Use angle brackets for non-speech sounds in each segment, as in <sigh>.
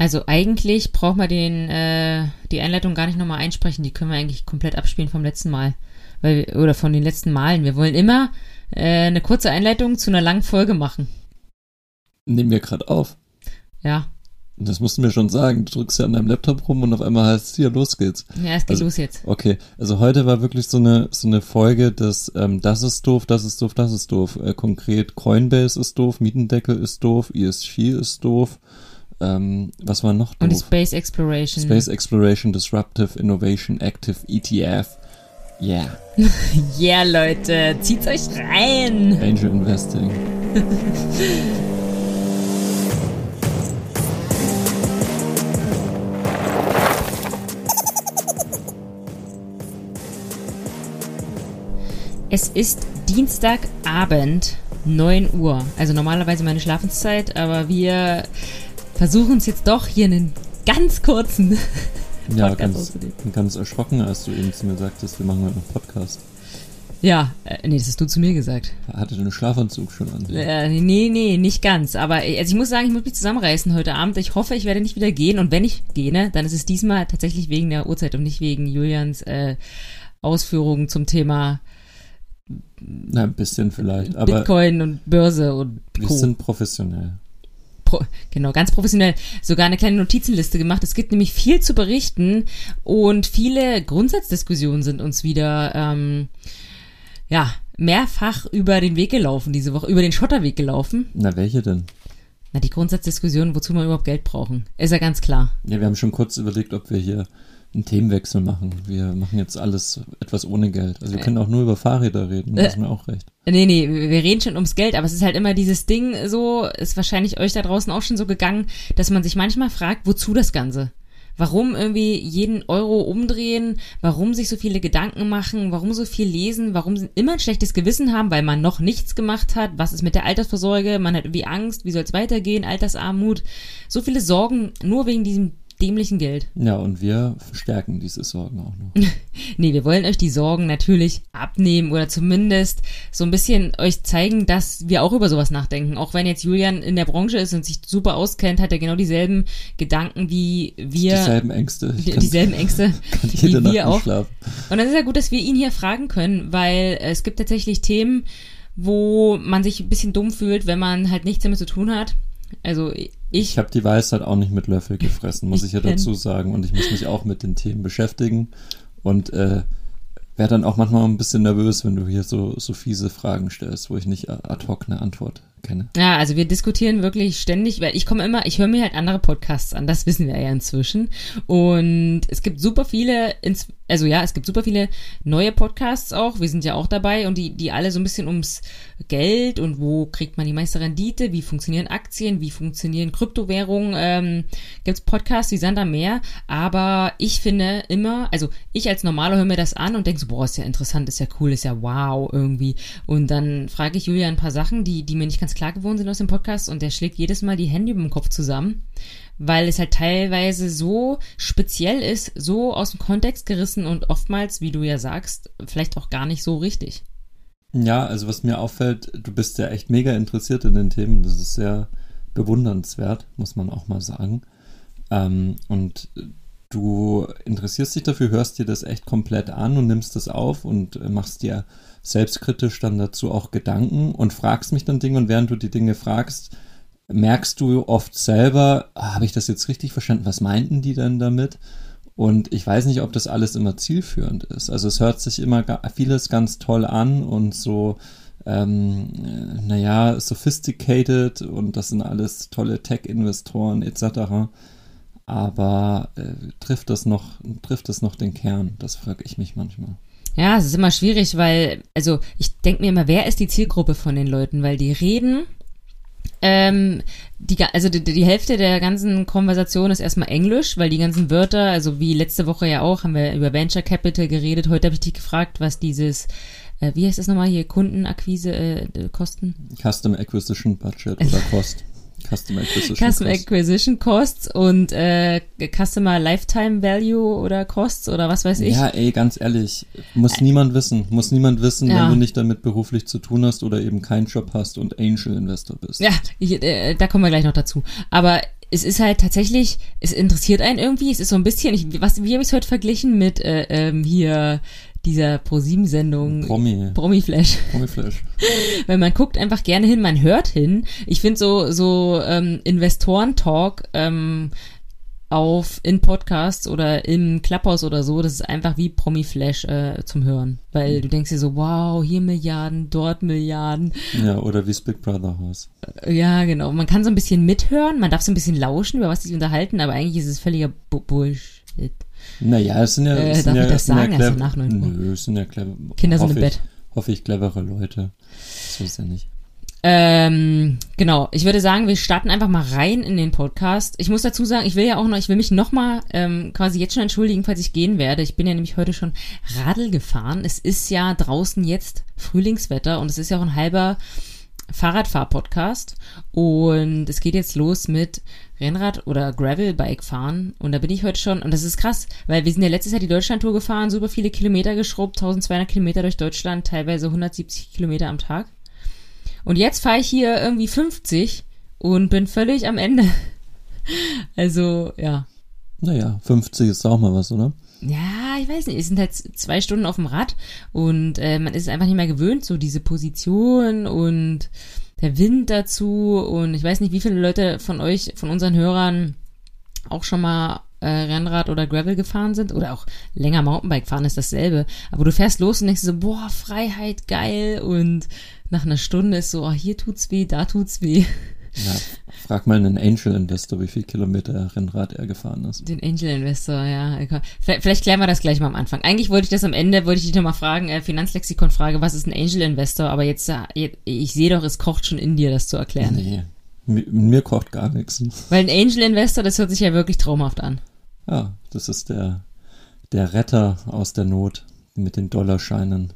Also eigentlich braucht man den, äh, die Einleitung gar nicht nochmal einsprechen. Die können wir eigentlich komplett abspielen vom letzten Mal. Weil, oder von den letzten Malen. Wir wollen immer äh, eine kurze Einleitung zu einer langen Folge machen. Nehmen wir gerade auf. Ja. Das musst du mir schon sagen. Du drückst ja an deinem Laptop rum und auf einmal heißt es hier, los geht's. Ja, es geht Also- los jetzt. Okay, also heute war wirklich so eine so eine Folge, dass ähm, das ist doof, das ist doof, das ist doof. Äh, konkret Coinbase ist doof, Mietendeckel ist doof, ESG ist doof. Ähm, was war noch Und die doof? Space Exploration. Space Exploration Disruptive Innovation Active ETF. Yeah, <laughs> Yeah, Leute, zieht's euch rein. Angel Investing. Es ist Dienstagabend, 9 Uhr. Also normalerweise meine Schlafenszeit, aber wir versuchen es jetzt doch hier einen ganz kurzen <laughs> Ja, Podcast ganz, ganz erschrocken, als du eben zu mir sagtest, wir machen heute noch Podcast. Ja, äh, nee, das hast du zu mir gesagt. Hatte den Schlafanzug schon an. Äh, nee, nee, nicht ganz. Aber äh, also ich muss sagen, ich muss mich zusammenreißen heute Abend. Ich hoffe, ich werde nicht wieder gehen. Und wenn ich gehe, ne, dann ist es diesmal tatsächlich wegen der Uhrzeit und nicht wegen Julians äh, Ausführungen zum Thema Na, ein bisschen vielleicht, aber Bitcoin und Börse und wir sind professionell. Pro, genau, ganz professionell sogar eine kleine Notizenliste gemacht. Es gibt nämlich viel zu berichten und viele Grundsatzdiskussionen sind uns wieder, ähm, ja, mehrfach über den Weg gelaufen diese Woche, über den Schotterweg gelaufen. Na, welche denn? Na, die Grundsatzdiskussion, wozu wir überhaupt Geld brauchen. Ist ja ganz klar. Ja, wir haben schon kurz überlegt, ob wir hier einen Themenwechsel machen. Wir machen jetzt alles etwas ohne Geld. Also wir können auch nur über Fahrräder reden, das ist mir auch recht. Nee, nee, wir reden schon ums Geld, aber es ist halt immer dieses Ding so, ist wahrscheinlich euch da draußen auch schon so gegangen, dass man sich manchmal fragt, wozu das Ganze? Warum irgendwie jeden Euro umdrehen? Warum sich so viele Gedanken machen? Warum so viel lesen? Warum immer ein schlechtes Gewissen haben, weil man noch nichts gemacht hat? Was ist mit der Altersvorsorge? Man hat irgendwie Angst. Wie soll es weitergehen? Altersarmut. So viele Sorgen nur wegen diesem dämlichen Geld. Ja, und wir verstärken diese Sorgen auch noch. <laughs> Nee, wir wollen euch die Sorgen natürlich abnehmen oder zumindest so ein bisschen euch zeigen, dass wir auch über sowas nachdenken. Auch wenn jetzt Julian in der Branche ist und sich super auskennt, hat er genau dieselben Gedanken wie wir. Dieselben Ängste. Ich kann, dieselben Ängste <laughs> kann wie jede Nacht wir auch. schlafen. Und dann ist ja gut, dass wir ihn hier fragen können, weil es gibt tatsächlich Themen, wo man sich ein bisschen dumm fühlt, wenn man halt nichts damit zu tun hat. Also ich, Ich habe die Weisheit auch nicht mit Löffel gefressen, muss Ich ja dazu sagen. Und ich muss mich auch mit den Themen beschäftigen. Und äh, wäre dann auch manchmal ein bisschen nervös, wenn du hier so, so fiese Fragen stellst, wo ich nicht ad hoc eine Antwort kenne. Ja, also wir diskutieren wirklich ständig, weil ich komme immer, ich höre mir halt andere Podcasts an, das wissen wir ja inzwischen. Und es gibt super viele, ins, also ja, es gibt super viele neue Podcasts auch, wir sind ja auch dabei und die, die alle so ein bisschen ums Geld und wo kriegt man die meiste Rendite, wie funktionieren Aktien, wie funktionieren Kryptowährungen, ähm, gibt's Podcasts, die sind da mehr, aber ich finde immer, also ich als Normaler höre mir das an und denke so, boah, ist ja interessant, ist ja cool, ist ja wow irgendwie. Und dann frage ich Julia ein paar Sachen, die, die mir nicht ganz klar geworden sind aus dem Podcast und der schlägt jedes Mal die Hände über dem Kopf zusammen, weil es halt teilweise so speziell ist, so aus dem Kontext gerissen und oftmals, wie du ja sagst, vielleicht auch gar nicht so richtig. Ja, also was mir auffällt, du bist ja echt mega interessiert in den Themen. Das ist sehr bewundernswert, muss man auch mal sagen. Ähm, und du interessierst dich dafür, hörst dir das echt komplett an und nimmst das auf und machst dir selbstkritisch dann dazu auch Gedanken und fragst mich dann Dinge und während du die Dinge fragst, merkst du oft selber, habe ich das jetzt richtig verstanden? Was meinten die denn damit? Und ich weiß nicht, ob das alles immer zielführend ist. Also es hört sich immer vieles ganz toll an und so, ähm, äh, naja, sophisticated und das sind alles tolle Tech-Investoren etc. Aber äh, trifft das noch, trifft das noch den Kern? Das frage ich mich manchmal. Ja, es ist immer schwierig, weil, also ich denke mir immer, wer ist die Zielgruppe von den Leuten? Weil die reden, ähm, die, also die, die Hälfte der ganzen Konversation ist erstmal Englisch, weil die ganzen Wörter, also wie letzte Woche ja auch, haben wir über Venture Capital geredet. Heute habe ich dich gefragt, was dieses, äh, wie heißt das nochmal hier, Kundenakquise äh, Kosten? Custom Acquisition Budget oder <laughs> Cost. Custom Acquisition Custom Cost. Acquisition Costs und äh, Customer Lifetime Value oder Costs oder was weiß ich. Ja, ey, ganz ehrlich, muss niemand wissen. Muss niemand wissen, Ja. wenn du nicht damit beruflich zu tun hast oder eben keinen Job hast und Angel Investor bist. Ja, ich, äh, da kommen wir gleich noch dazu. Aber es ist halt tatsächlich, es interessiert einen irgendwie. Es ist so ein bisschen, ich, was, wie habe ich es heute verglichen mit äh, ähm, hier dieser Pro-7-Sendung Promi. Promi-Flash. Promi-Flash. <laughs> Weil man guckt einfach gerne hin, man hört hin. Ich finde so, so ähm, Investoren-Talk ähm, auf in Podcasts oder im Clubhouse oder so, das ist einfach wie Promi-Flash äh, zum Hören. Weil du denkst dir so, wow, hier Milliarden, dort Milliarden. Ja, oder wie Big Brother Haus. Äh, Ja, genau. Man kann so ein bisschen mithören, man darf so ein bisschen lauschen, über was sie sich unterhalten, aber eigentlich ist es völliger Bu Bullshit. Naja, es sind ja. Äh, es darf sind ich ja, das sind sagen? Ja clever, nach neun Uhr. Nö, es sind ja clever. Kinder sind im ich, Bett. Hoffe ich, clevere Leute. So ist ja nicht. Ähm, genau. Ich würde sagen, wir starten einfach mal rein in den Podcast. Ich muss dazu sagen, ich will ja auch noch, ich will mich noch mal ähm, quasi jetzt schon entschuldigen, falls ich gehen werde. Ich bin ja nämlich heute schon Radl gefahren. Es ist ja draußen jetzt Frühlingswetter und es ist ja auch ein halber Fahrradfahr-Podcast und es geht jetzt los mit Rennrad- oder Gravelbike fahren und da bin ich heute schon und das ist krass, weil wir sind ja letztes Jahr die Deutschlandtour gefahren, super viele Kilometer geschrubbt, 1200 Kilometer durch Deutschland, teilweise 170 Kilometer am Tag und jetzt fahre ich hier irgendwie 50 und bin völlig am Ende. <laughs> Also, ja. Naja, 50 ist auch mal was, oder? Ja, ich weiß nicht. Es sind halt zwei Stunden auf dem Rad und äh, man ist einfach nicht mehr gewöhnt, so diese Position und der Wind dazu und ich weiß nicht, wie viele Leute von euch, von unseren Hörern auch schon mal äh, Rennrad oder Gravel gefahren sind oder auch länger Mountainbike fahren ist dasselbe. Aber du fährst los und denkst so, boah, Freiheit, geil und nach einer Stunde ist so, oh, hier tut's weh, da tut's weh. Ja, frag mal einen Angel Investor, wie viel Kilometer Rennrad er gefahren ist. Den Angel Investor, ja. Vielleicht, vielleicht klären wir das gleich mal am Anfang. Eigentlich wollte ich das am Ende, wollte ich dich nochmal fragen, äh, Finanzlexikon-Frage, was ist ein Angel Investor? Aber jetzt, äh, ich sehe doch, es kocht schon in dir, das zu erklären. Nee, mir, mir kocht gar nichts. Weil ein Angel Investor, das hört sich ja wirklich traumhaft an. Ja, das ist der, der Retter aus der Not mit den Dollarscheinen.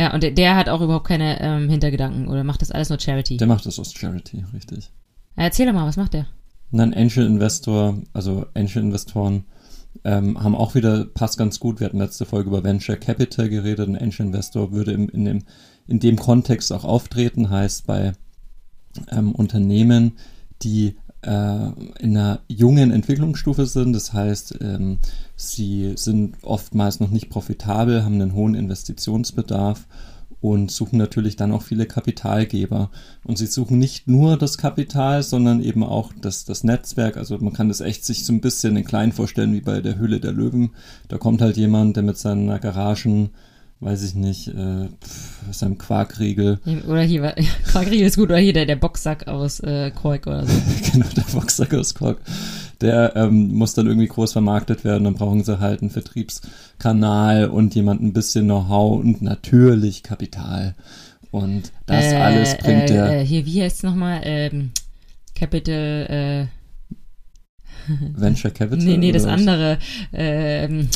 Ja, und der, der hat auch überhaupt keine ähm, Hintergedanken oder macht das alles nur Charity. Der macht das aus Charity, richtig. Ja, erzähl doch mal, was macht der? Ein Angel Investor, also Angel Investoren ähm, haben auch wieder, passt ganz gut, wir hatten letzte Folge über Venture Capital geredet, ein Angel Investor würde im, in, dem, in dem Kontext auch auftreten, heißt bei ähm, Unternehmen, die in einer jungen Entwicklungsstufe sind, das heißt, ähm, sie sind oftmals noch nicht profitabel, haben einen hohen Investitionsbedarf und suchen natürlich dann auch viele Kapitalgeber. Und sie suchen nicht nur das Kapital, sondern eben auch das, das Netzwerk. Also man kann das echt sich so ein bisschen in klein vorstellen wie bei der Höhle der Löwen. Da kommt halt jemand, der mit seiner Garagen, weiß ich nicht, äh, pf, seinem Quarkriegel, Oder hier, <laughs> Quarkriegel ist gut, oder hier der, der Boxsack aus äh, Kork oder so. <laughs> genau, der Boxsack aus Kork, der ähm, muss dann irgendwie groß vermarktet werden. Dann brauchen sie halt einen Vertriebskanal und jemand ein bisschen Know-how und natürlich Kapital. Und das Äh, alles bringt äh, der Äh, hier, wie heißt es nochmal? Ähm, Capital, äh, <laughs> Venture Capital. Nee, nee, das was? andere. Ähm,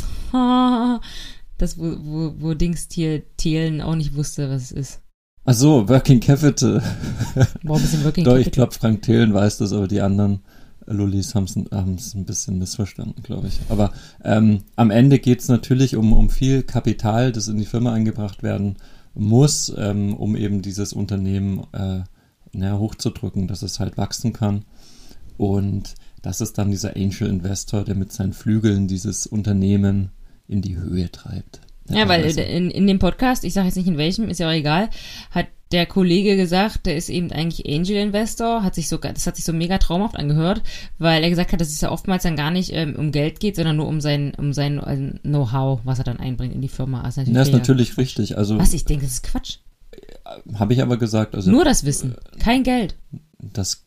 das, wo, wo, wo Dings hier Thelen auch nicht wusste, was es ist. Ach so, Working Capital. Boah, ein bisschen Working <laughs> Doch, ich Capital. glaube, Frank Thelen weiß das, aber die anderen Lullis haben es ein bisschen missverstanden, glaube ich. Aber ähm, am Ende geht es natürlich um, um viel Kapital, das in die Firma eingebracht werden muss, ähm, um eben dieses Unternehmen äh, naja, hochzudrücken, dass es halt wachsen kann. Und das ist dann dieser Angel Investor, der mit seinen Flügeln dieses Unternehmen in die Höhe treibt. Ja, weil Also, in, in dem Podcast, ich sage jetzt nicht in welchem, ist ja auch egal, hat der Kollege gesagt, der ist eben eigentlich Angel Investor, hat sich so, das hat sich so mega traumhaft angehört, weil er gesagt hat, dass es ja oftmals dann gar nicht ähm, um Geld geht, sondern nur um sein, um sein äh, Know-how, was er dann einbringt in die Firma. Also natürlich das ist natürlich richtig. Also Was ich denke, das ist Quatsch. habe ich aber gesagt, also Nur das Wissen, kein Geld. das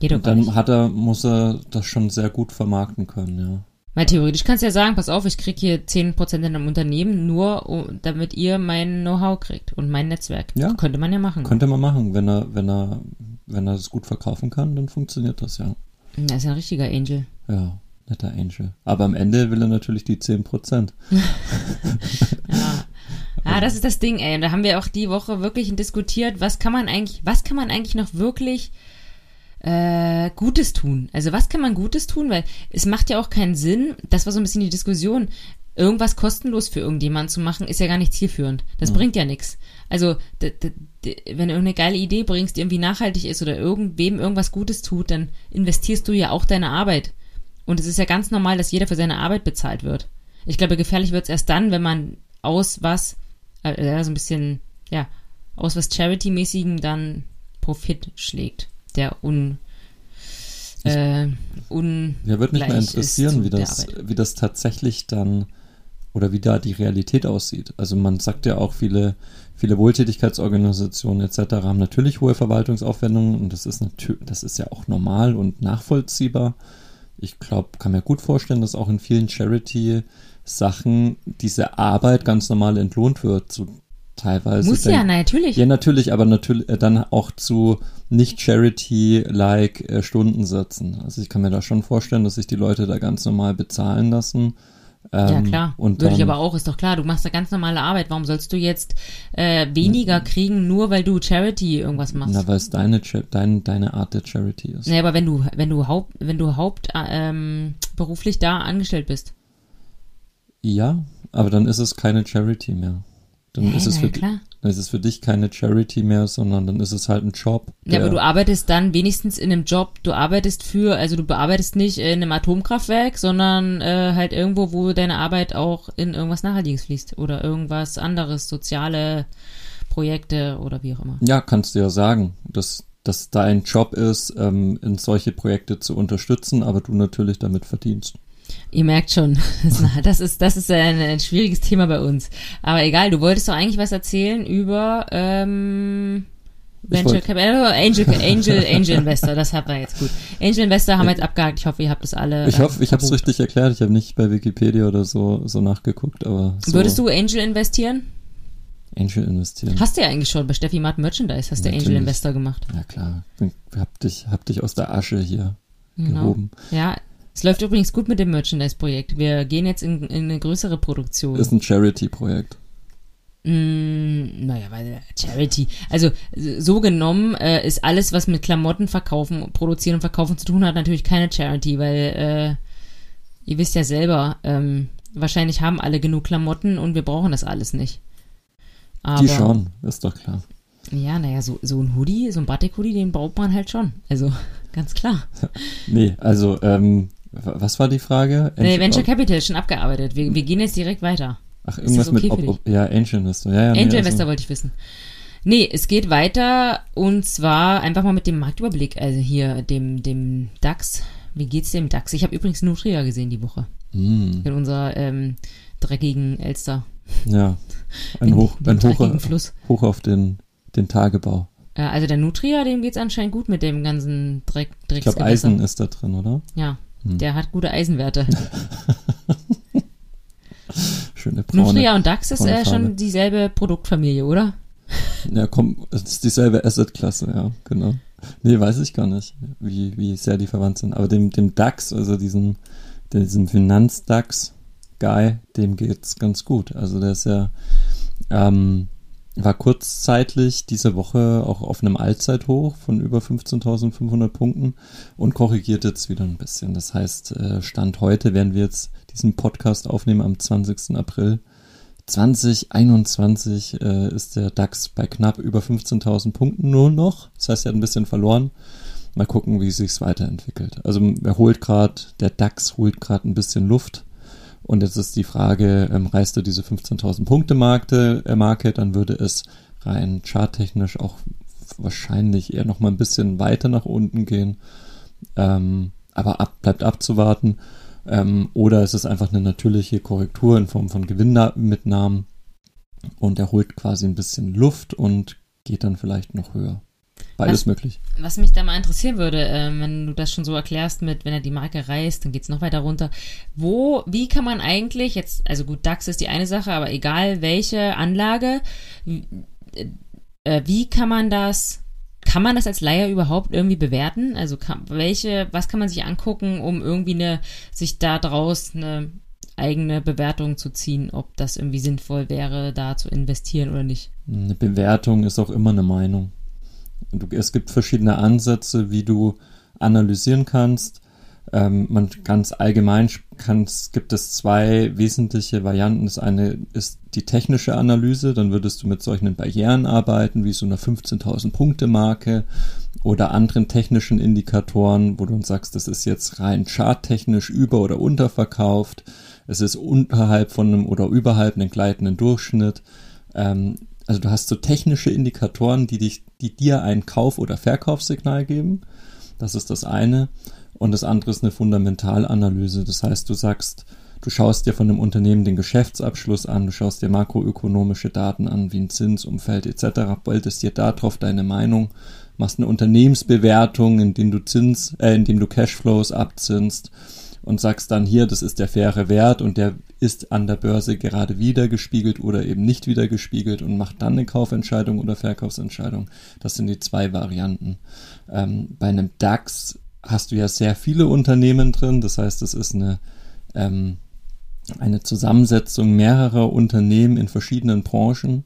Geht doch gar nicht. dann hat er, muss er das schon sehr gut vermarkten können, ja. Weil theoretisch kannst du ja sagen, pass auf, ich krieg hier 10% in einem Unternehmen, nur damit ihr mein Know-how kriegt und mein Netzwerk. Ja. Könnte man ja machen. Könnte man machen, wenn er, wenn er, wenn er es gut verkaufen kann, dann funktioniert das ja. Er ist ja ein richtiger Angel. Ja, netter Angel. Aber am Ende will er natürlich die 10%. <laughs> Ja. Ah, das ist das Ding, ey. Und da haben wir auch die Woche wirklich diskutiert, was kann man eigentlich, was kann man eigentlich noch wirklich äh, Gutes tun? Also was kann man Gutes tun? Weil es macht ja auch keinen Sinn, das war so ein bisschen die Diskussion, irgendwas kostenlos für irgendjemanden zu machen, ist ja gar nicht zielführend. Das Mhm. bringt ja nichts. Also, wenn du irgendeine geile Idee bringst, die irgendwie nachhaltig ist oder irgendwem irgendwas Gutes tut, dann investierst du ja auch deine Arbeit. Und es ist ja ganz normal, dass jeder für seine Arbeit bezahlt wird. Ich glaube, gefährlich wird es erst dann, wenn man aus was, äh, ja, so ein bisschen, ja, aus was Charity-mäßigem dann Profit schlägt, der un, äh, un Ja, würde mich mal interessieren, wie das, wie das tatsächlich dann oder wie da die Realität aussieht. Also man sagt ja auch, viele, viele Wohltätigkeitsorganisationen etc. haben natürlich hohe Verwaltungsaufwendungen und das ist natürlich, das ist ja auch normal und nachvollziehbar. Ich glaube, kann mir gut vorstellen, dass auch in vielen Charity-Sachen diese Arbeit ganz normal entlohnt wird, so teilweise. Muss denk- ja, natürlich. ja, natürlich, aber natürlich äh, dann auch zu nicht Charity-like äh, Stundensätzen. Also ich kann mir da schon vorstellen, dass sich die Leute da ganz normal bezahlen lassen. Ja, Ähm, klar. Und Würde ich dann, aber auch, ist doch klar. Du machst da ganz normale Arbeit. Warum sollst du jetzt äh, weniger kriegen, nur weil du Charity irgendwas machst? na, weil es deine, dein, deine Art der Charity ist. Nee, aber wenn du, wenn du Haupt, wenn du Haupt äh, ähm, beruflich da angestellt bist. Ja, aber dann ist es keine Charity mehr. Dann Hä, ist es für ja, klar. dann ist es für dich keine Charity mehr, sondern dann ist es halt ein Job. Ja, aber du arbeitest dann wenigstens in einem Job, du arbeitest für, also du bearbeitest nicht in einem Atomkraftwerk, sondern äh, halt irgendwo, wo deine Arbeit auch in irgendwas Nachhaltiges fließt oder irgendwas anderes, soziale Projekte oder wie auch immer. Ja, kannst du ja sagen, dass, dass dein Job ist, ähm, in solche Projekte zu unterstützen, aber du natürlich damit verdienst. Ihr merkt schon, <laughs> das ist, das ist ein, ein schwieriges Thema bei uns. Aber egal, du wolltest doch eigentlich was erzählen über ähm, Venture Capital, Angel, Angel, <laughs> Angel Investor, das hat wir jetzt gut. Angel Investor haben wir jetzt abgehakt. Ich hoffe, ihr habt das alle. Ich ähm, hoffe, ich habe es richtig erklärt. Ich habe nicht bei Wikipedia oder so, so nachgeguckt, aber so Würdest du Angel investieren? Angel investieren. Hast du ja eigentlich schon bei Steffi Mart Merchandise, hast du Angel. Investor gemacht. Ja klar, Bin- hab dich, hab dich aus der Asche hier Genau. gehoben. Ja, es läuft übrigens gut mit dem Merchandise-Projekt. Wir gehen jetzt in, in eine größere Produktion. Ist ein Charity-Projekt. Mm, naja, weil Charity. Also so genommen äh, ist alles, was mit Klamotten verkaufen, produzieren und verkaufen zu tun hat, natürlich keine Charity, weil äh, ihr wisst ja selber, ähm, wahrscheinlich haben alle genug Klamotten und wir brauchen das alles nicht. Aber, Die schon, ist doch klar. Ja, naja, so, so ein Hoodie, so ein Batik-Hoodie, den braucht man halt schon. Also <laughs> ganz klar. Nee, also, ähm, was war die Frage? Nee, Angel- Venture Capital schon abgearbeitet. Wir, wir gehen jetzt direkt weiter. Ach, das irgendwas okay mit, für ob, ob, ja, Angel Investor. Ja, ja, nee, Angel also- Investor wollte ich wissen. Nee, es geht weiter und zwar einfach mal mit dem Marktüberblick, also hier dem, dem DAX. Wie geht's dem DAX? Ich habe übrigens Nutria gesehen die Woche Hm, in unserer ähm, dreckigen Elster. ja, <laughs> ein In- Hoch, ein Hoch, Fluss. Hoch auf den, den Tagebau. Äh, also der Nutria, dem geht's anscheinend gut mit dem ganzen Dreck, Ich glaube. Eisen ist da drin, oder? Ja, Hm. der hat gute Eisenwerte. <laughs> Schöne braune. Nutria und DAX ist äh, schon dieselbe Produktfamilie, oder? Ja, komm, es ist dieselbe Asset-Klasse, ja, genau. Nee, weiß ich gar nicht, wie, wie sehr die verwandt sind. Aber dem, dem DAX, also diesem, diesem Finanz-DAX-Guy, dem geht's ganz gut. Also der ist ja, ähm, war kurzzeitig diese Woche auch auf einem Allzeithoch von über 15.500 Punkten und korrigiert jetzt wieder ein bisschen. Das heißt, äh, Stand heute werden wir jetzt diesen Podcast aufnehmen am 20. April. 2021 äh, ist der DAX bei knapp über 15.000 Punkten nur noch. Das heißt, er hat ein bisschen verloren. Mal gucken, wie sich's weiterentwickelt. Also er holt gerade, der DAX holt gerade ein bisschen Luft. Und jetzt ist die Frage, ähm, reißt er diese 15.000 Punkte Marke, äh, Marke, dann würde es rein charttechnisch auch wahrscheinlich eher noch mal ein bisschen weiter nach unten gehen. Ähm, aber ab, bleibt abzuwarten. Ähm, oder es einfach eine natürliche Korrektur in Form von Gewinnmitnahmen und er holt quasi ein bisschen Luft und geht dann vielleicht noch höher. Beides Was- möglich. Was mich da mal interessieren würde, ähm, wenn du das schon so erklärst mit, wenn er die Marke reißt, dann geht's noch weiter runter. Wo, wie kann man eigentlich jetzt, also gut, DAX ist die eine Sache, aber egal welche Anlage, wie, äh, wie kann man das, kann man das als Laie überhaupt irgendwie bewerten? Also kann, welche, was kann man sich angucken, um irgendwie eine, sich da draus eine eigene Bewertung zu ziehen, ob das irgendwie sinnvoll wäre, da zu investieren oder nicht? Eine Bewertung ist auch immer eine Meinung. Du, es gibt verschiedene Ansätze, wie du analysieren kannst. Ähm, man ganz allgemein kann, gibt es zwei wesentliche Varianten. Das eine ist die technische Analyse. Dann würdest du mit solchen Barrieren arbeiten, wie so einer 15.000 Punkte Marke oder anderen technischen Indikatoren, wo du uns sagst, das ist jetzt rein charttechnisch über- oder unterverkauft. Es ist unterhalb von einem oder überhalb einem gleitenden Durchschnitt. Ähm, also du hast so technische Indikatoren, die dich, die dir ein Kauf- oder Verkaufssignal geben. Das ist das eine. Und das andere ist eine Fundamentalanalyse. Das heißt, du sagst, du schaust dir von dem Unternehmen den Geschäftsabschluss an, du schaust dir makroökonomische Daten an, wie ein Zinsumfeld etc., bildest dir darauf deine Meinung, machst eine Unternehmensbewertung, in dem du Zins, äh, in dem du Cashflows abzinst und sagst dann hier, das ist der faire Wert und der ist an der Börse gerade wieder gespiegelt oder eben nicht wieder gespiegelt und macht dann eine Kaufentscheidung oder Verkaufsentscheidung. Das sind die zwei Varianten. Ähm, bei einem DAX hast du ja sehr viele Unternehmen drin. Das heißt, es ist eine, ähm, eine Zusammensetzung mehrerer Unternehmen in verschiedenen Branchen.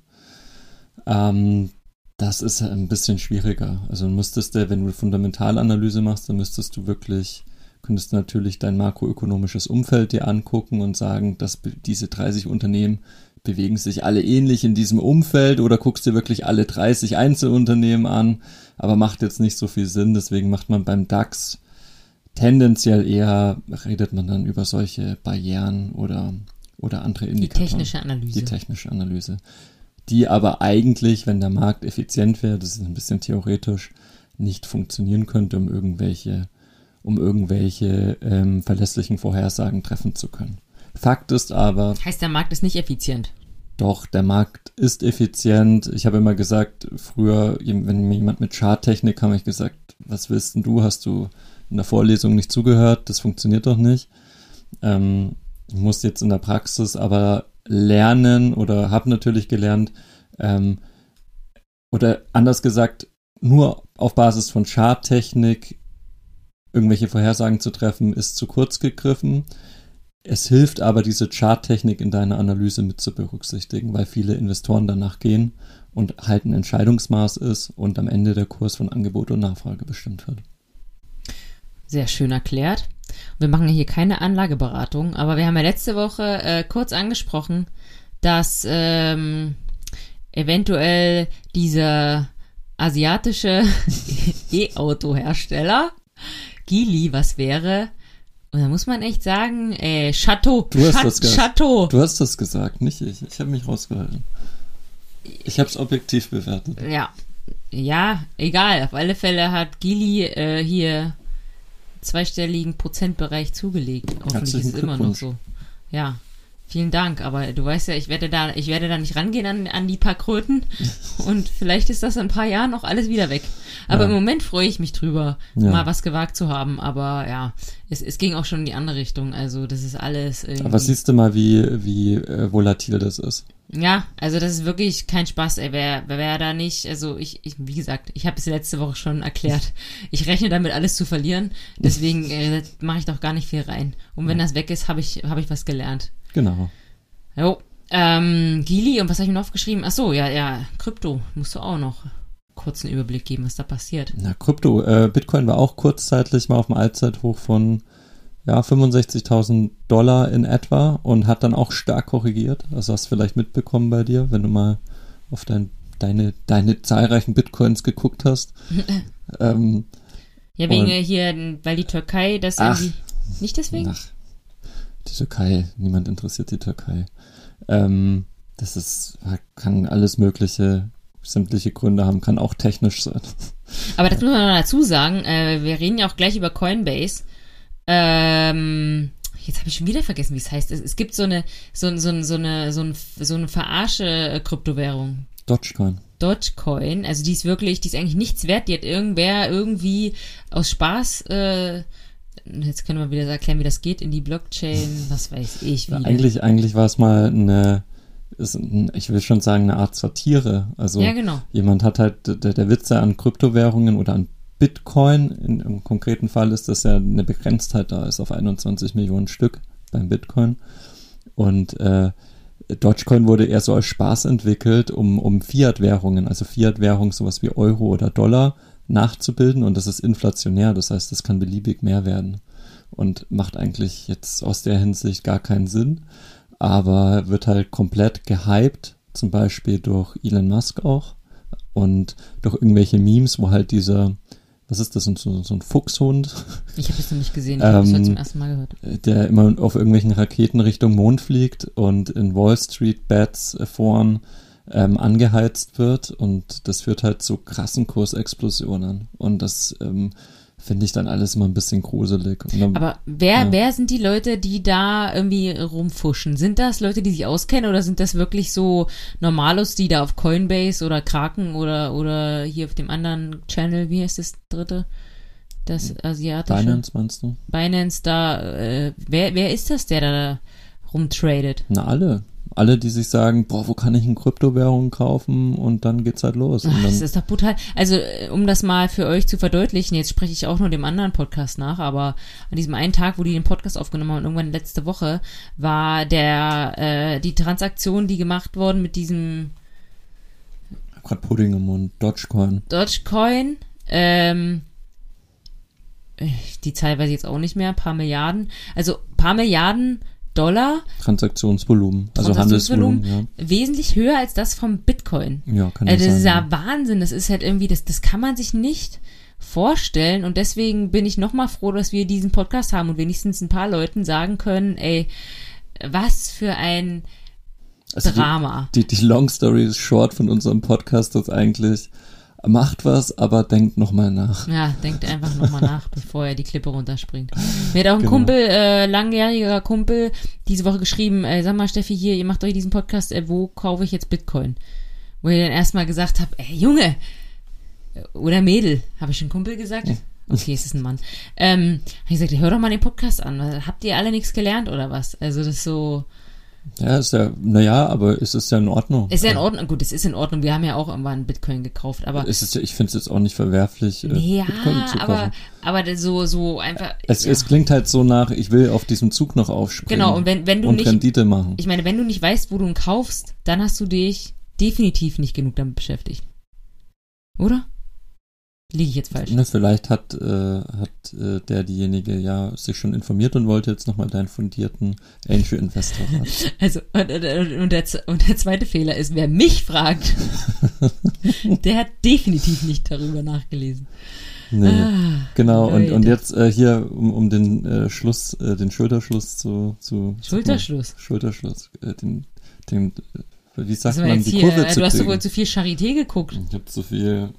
Ähm, das ist ein bisschen schwieriger. Also müsstest du, wenn du Fundamentalanalyse machst, dann müsstest du wirklich, könntest du natürlich dein makroökonomisches Umfeld dir angucken und sagen, dass diese 30 Unternehmen bewegen sich alle ähnlich in diesem Umfeld oder guckst dir wirklich alle 30 Einzelunternehmen an, aber macht jetzt nicht so viel Sinn, deswegen macht man beim DAX tendenziell eher, redet man dann über solche Barrieren oder, oder andere Indikatoren. Die technische Analyse. Die technische Analyse. Die aber eigentlich, wenn der Markt effizient wäre, das ist ein bisschen theoretisch, nicht funktionieren könnte, um irgendwelche, um irgendwelche ähm, verlässlichen Vorhersagen treffen zu können. Fakt ist aber. Heißt, der Markt ist nicht effizient. Doch, der Markt ist effizient. Ich habe immer gesagt, früher, wenn mir jemand mit Charttechnik kam, habe ich gesagt, was willst denn du? Hast du in der Vorlesung nicht zugehört? Das funktioniert doch nicht. Ähm, ich muss jetzt in der Praxis aber lernen oder habe natürlich gelernt, ähm, oder anders gesagt, nur auf Basis von Charttechnik irgendwelche Vorhersagen zu treffen, ist zu kurz gegriffen. Es hilft aber, diese Charttechnik in deiner Analyse mit zu berücksichtigen, weil viele Investoren danach gehen und halt ein Entscheidungsmaß ist und am Ende der Kurs von Angebot und Nachfrage bestimmt wird. Sehr schön erklärt. Wir machen hier keine Anlageberatung, aber wir haben ja letzte Woche äh, kurz angesprochen, dass ähm, eventuell dieser asiatische <laughs> E-Auto-Hersteller Geely was wäre, und da muss man echt sagen, äh, Chateau. Du hast, Chat das gesagt. Chateau. du hast das gesagt, nicht ich. Ich habe mich rausgehalten. Ich habe es objektiv bewertet. Ja. Ja, egal. Auf alle Fälle hat Gili äh, hier zweistelligen Prozentbereich zugelegt. Hoffentlich ist es immer noch so. Ja. Vielen Dank, aber du weißt ja, ich werde da, ich werde da nicht rangehen an, an die paar Kröten <laughs> und vielleicht ist das in ein paar Jahren noch alles wieder weg. Aber Ja. im Moment freue ich mich drüber, Ja. mal was gewagt zu haben. Aber ja, es, es ging auch schon in die andere Richtung. Also das ist alles irgendwie. Aber siehst du mal, wie, wie äh, volatil das ist. Ja, also das ist wirklich kein Spaß, ey. Wer, wer, wer da nicht, also ich, ich wie gesagt, ich habe es letzte Woche schon erklärt. Ich rechne damit, alles zu verlieren. Deswegen äh, mache ich doch gar nicht viel rein. Und wenn das weg ist, habe ich, habe ich was gelernt. Genau. Jo. Ähm, Gili, und was habe ich mir noch aufgeschrieben? Ach so, ja, ja, Krypto. Musst du auch noch kurz einen Überblick geben, was da passiert. Na, Krypto. Äh, Bitcoin war auch kurzzeitig mal auf dem Allzeithoch von ja, 65.000 Dollar in etwa und hat dann auch stark korrigiert. Also hast du vielleicht mitbekommen bei dir, wenn du mal auf dein, deine, deine zahlreichen Bitcoins geguckt hast. <laughs> ähm, Ja, wegen Und- hier, weil die Türkei das Ach. irgendwie. Nicht deswegen? Ach, die Türkei, niemand interessiert die Türkei. Ähm, das ist, kann alles mögliche, sämtliche Gründe haben, kann auch technisch sein. Aber das muss man noch dazu sagen. Äh, wir reden ja auch gleich über Coinbase. Ähm, jetzt habe ich schon wieder vergessen, wie es heißt. Es, es gibt so eine, so, so, so eine, so, ein, so eine verarsche äh, Kryptowährung. Dogecoin. Dogecoin, also die ist wirklich, die ist eigentlich nichts wert. Die hat irgendwer irgendwie aus Spaß, äh, jetzt können wir wieder erklären, wie das geht, in die Blockchain, was weiß ich. Wieder. Eigentlich, eigentlich war es mal eine, ist ich will schon sagen, eine Art Satire. Also ja, genau. jemand hat halt, der, der Witz ja an Kryptowährungen oder an Bitcoin, in, im konkreten Fall ist, dass ja eine Begrenztheit da ist auf 21 Millionen Stück beim Bitcoin. Und äh, Dogecoin wurde eher so als Spaß entwickelt, um, um Fiat-Währungen, also Fiat-Währung, sowas wie Euro oder Dollar, nachzubilden. Und das ist inflationär, das heißt, das kann beliebig mehr werden. und macht eigentlich jetzt aus der Hinsicht gar keinen Sinn, aber wird halt komplett gehypt, zum Beispiel durch Elon Musk auch und durch irgendwelche Memes, wo halt dieser was ist das, so, so ein Fuchshund? <laughs> Ich habe es noch nicht gesehen, ich habe es Ähm, heute zum ersten Mal gehört. der immer auf irgendwelchen Raketen Richtung Mond fliegt und in Wall Street Bets Foren ähm, angeheizt wird und das führt halt zu krassen Kursexplosionen und das ähm, finde ich dann alles immer ein bisschen gruselig. Dann, Aber wer, Ja. wer sind die Leute, die da irgendwie rumfuschen? Sind das Leute, die sich auskennen oder sind das wirklich so Normalos, die da auf Coinbase oder Kraken oder, oder hier auf dem anderen Channel, wie heißt das dritte? Das asiatische? Binance meinst du? Binance da, äh, wer, wer ist das, der da rumtradet? Na alle. Alle, die sich sagen, boah, wo kann ich in Kryptowährungen kaufen und dann geht's halt los. Ach, das ist doch brutal. Also, äh, um das mal für euch zu verdeutlichen, jetzt spreche ich auch nur dem anderen Podcast nach, aber an diesem einen Tag, wo die den Podcast aufgenommen haben, irgendwann letzte Woche, war der, äh, die Transaktion, die gemacht worden mit diesem ich hab grad Pudding im Mund, Dogecoin. Dogecoin, ähm, äh, die Zahl weiß ich jetzt auch nicht mehr, paar Milliarden, also paar Milliarden Dollar, Transaktionsvolumen, also Transaktionsvolumen, Handelsvolumen, wesentlich höher als das vom Bitcoin. ja. Ja, kann ja Also das sein. ist ja. ja Wahnsinn. Das ist halt irgendwie, das, das kann man sich nicht vorstellen. Und deswegen bin ich nochmal froh, dass wir diesen Podcast haben und wenigstens ein paar Leuten sagen können, ey, was für ein Also die- Drama. Die, die Long Story Short von unserem Podcast ist eigentlich, macht was, aber denkt nochmal nach. Ja, denkt einfach nochmal nach, bevor er die Klippe runterspringt. Mir hat auch ein Genau. Kumpel, äh, langjähriger Kumpel, diese Woche geschrieben, äh, sag mal Steffi, hier, ihr macht euch diesen Podcast, äh, wo kaufe ich jetzt Bitcoin? Wo ich dann erstmal gesagt habe, ey Junge, äh, oder Mädel, habe ich schon Kumpel gesagt? Okay, es ist ein Mann. Ähm, hab ich gesagt, hör doch mal den Podcast an. Habt ihr alle nichts gelernt oder was? Also das ist so, Ja, ist ja, naja, aber es ist ja in Ordnung. ist ja in Ordnung. Gut, es ist in Ordnung. Wir haben ja auch irgendwann Bitcoin gekauft, aber Es ist ja, ich finde es jetzt auch nicht verwerflich, äh, ja, Bitcoin zu kaufen. aber aber so so einfach. es, ja. es klingt halt so nach, ich will auf diesem Zug noch aufspringen. Genau, und wenn- wenn du und nicht- Rendite machen. Ich meine, wenn du nicht weißt, wo du ihn kaufst, dann hast du dich definitiv nicht genug damit beschäftigt. Oder? Liege ich jetzt falsch? Ne, vielleicht hat, äh, hat äh, der diejenige ja sich schon informiert und wollte jetzt nochmal deinen fundierten Angel Investor raten. <laughs> Also, und, und, der, und der zweite Fehler ist, wer mich fragt, <laughs> der hat definitiv nicht darüber nachgelesen. Nee. Ah, Genau, und, und jetzt äh, hier, um, um den äh, Schluss, äh, den Schulterschluss zu, zu sag mal, Schulterschluss. Schulterschluss, äh, den, den, äh, wie sagt man, die hier, Kurve äh, zu du hast wohl zu viel Charité geguckt. Ich habe zu viel,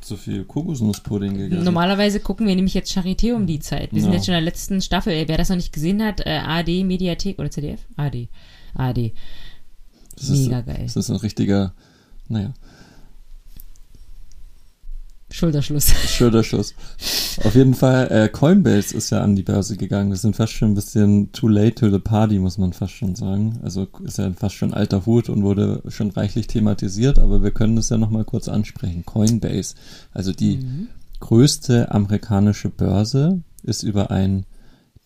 zu viel Kokosnusspudding gegessen. Normalerweise gucken wir nämlich jetzt Charité um die Zeit. Wir sind Ja. jetzt schon in der letzten Staffel. Ey, wer das noch nicht gesehen hat, äh, AD Mediathek oder ZDF? AD. AD. das ist, Mega geil. Das ist ein richtiger, naja, Schulterschluss. <laughs> Schulterschuss. Auf jeden Fall, äh, Coinbase ist ja an die Börse gegangen. Wir sind fast schon ein bisschen too late to the party, muss man fast schon sagen. Also ist ja fast schon alter Hut und wurde schon reichlich thematisiert, aber wir können das ja nochmal kurz ansprechen. Coinbase, also die Mhm. größte amerikanische Börse, ist über ein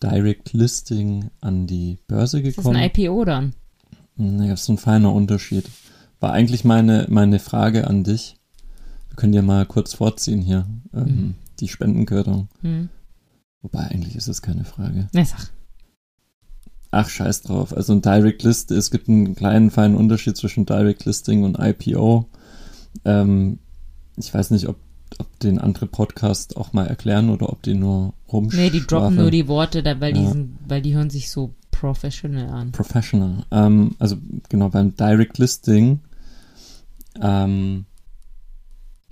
Direct Listing an die Börse Ist das gekommen. ein IPO dann? Nee, das ist ein feiner Unterschied. War eigentlich meine, meine Frage an dich. Wir können dir mal kurz vorziehen hier. Ähm, Mhm. Die Spendenköderung. Hm. Wobei eigentlich ist es keine Frage. Na, sag. Ach, scheiß drauf. Also ein Direct List, es gibt einen kleinen feinen Unterschied zwischen Direct Listing und IPO. Ähm, ich weiß nicht, ob, ob den andere Podcast auch mal erklären oder ob die nur rumschwafeln. Nee, die droppen nur die Worte, da, weil, die Ja. sind, weil die hören sich so professional an. Professional. Ähm, also genau, beim Direct Listing ähm,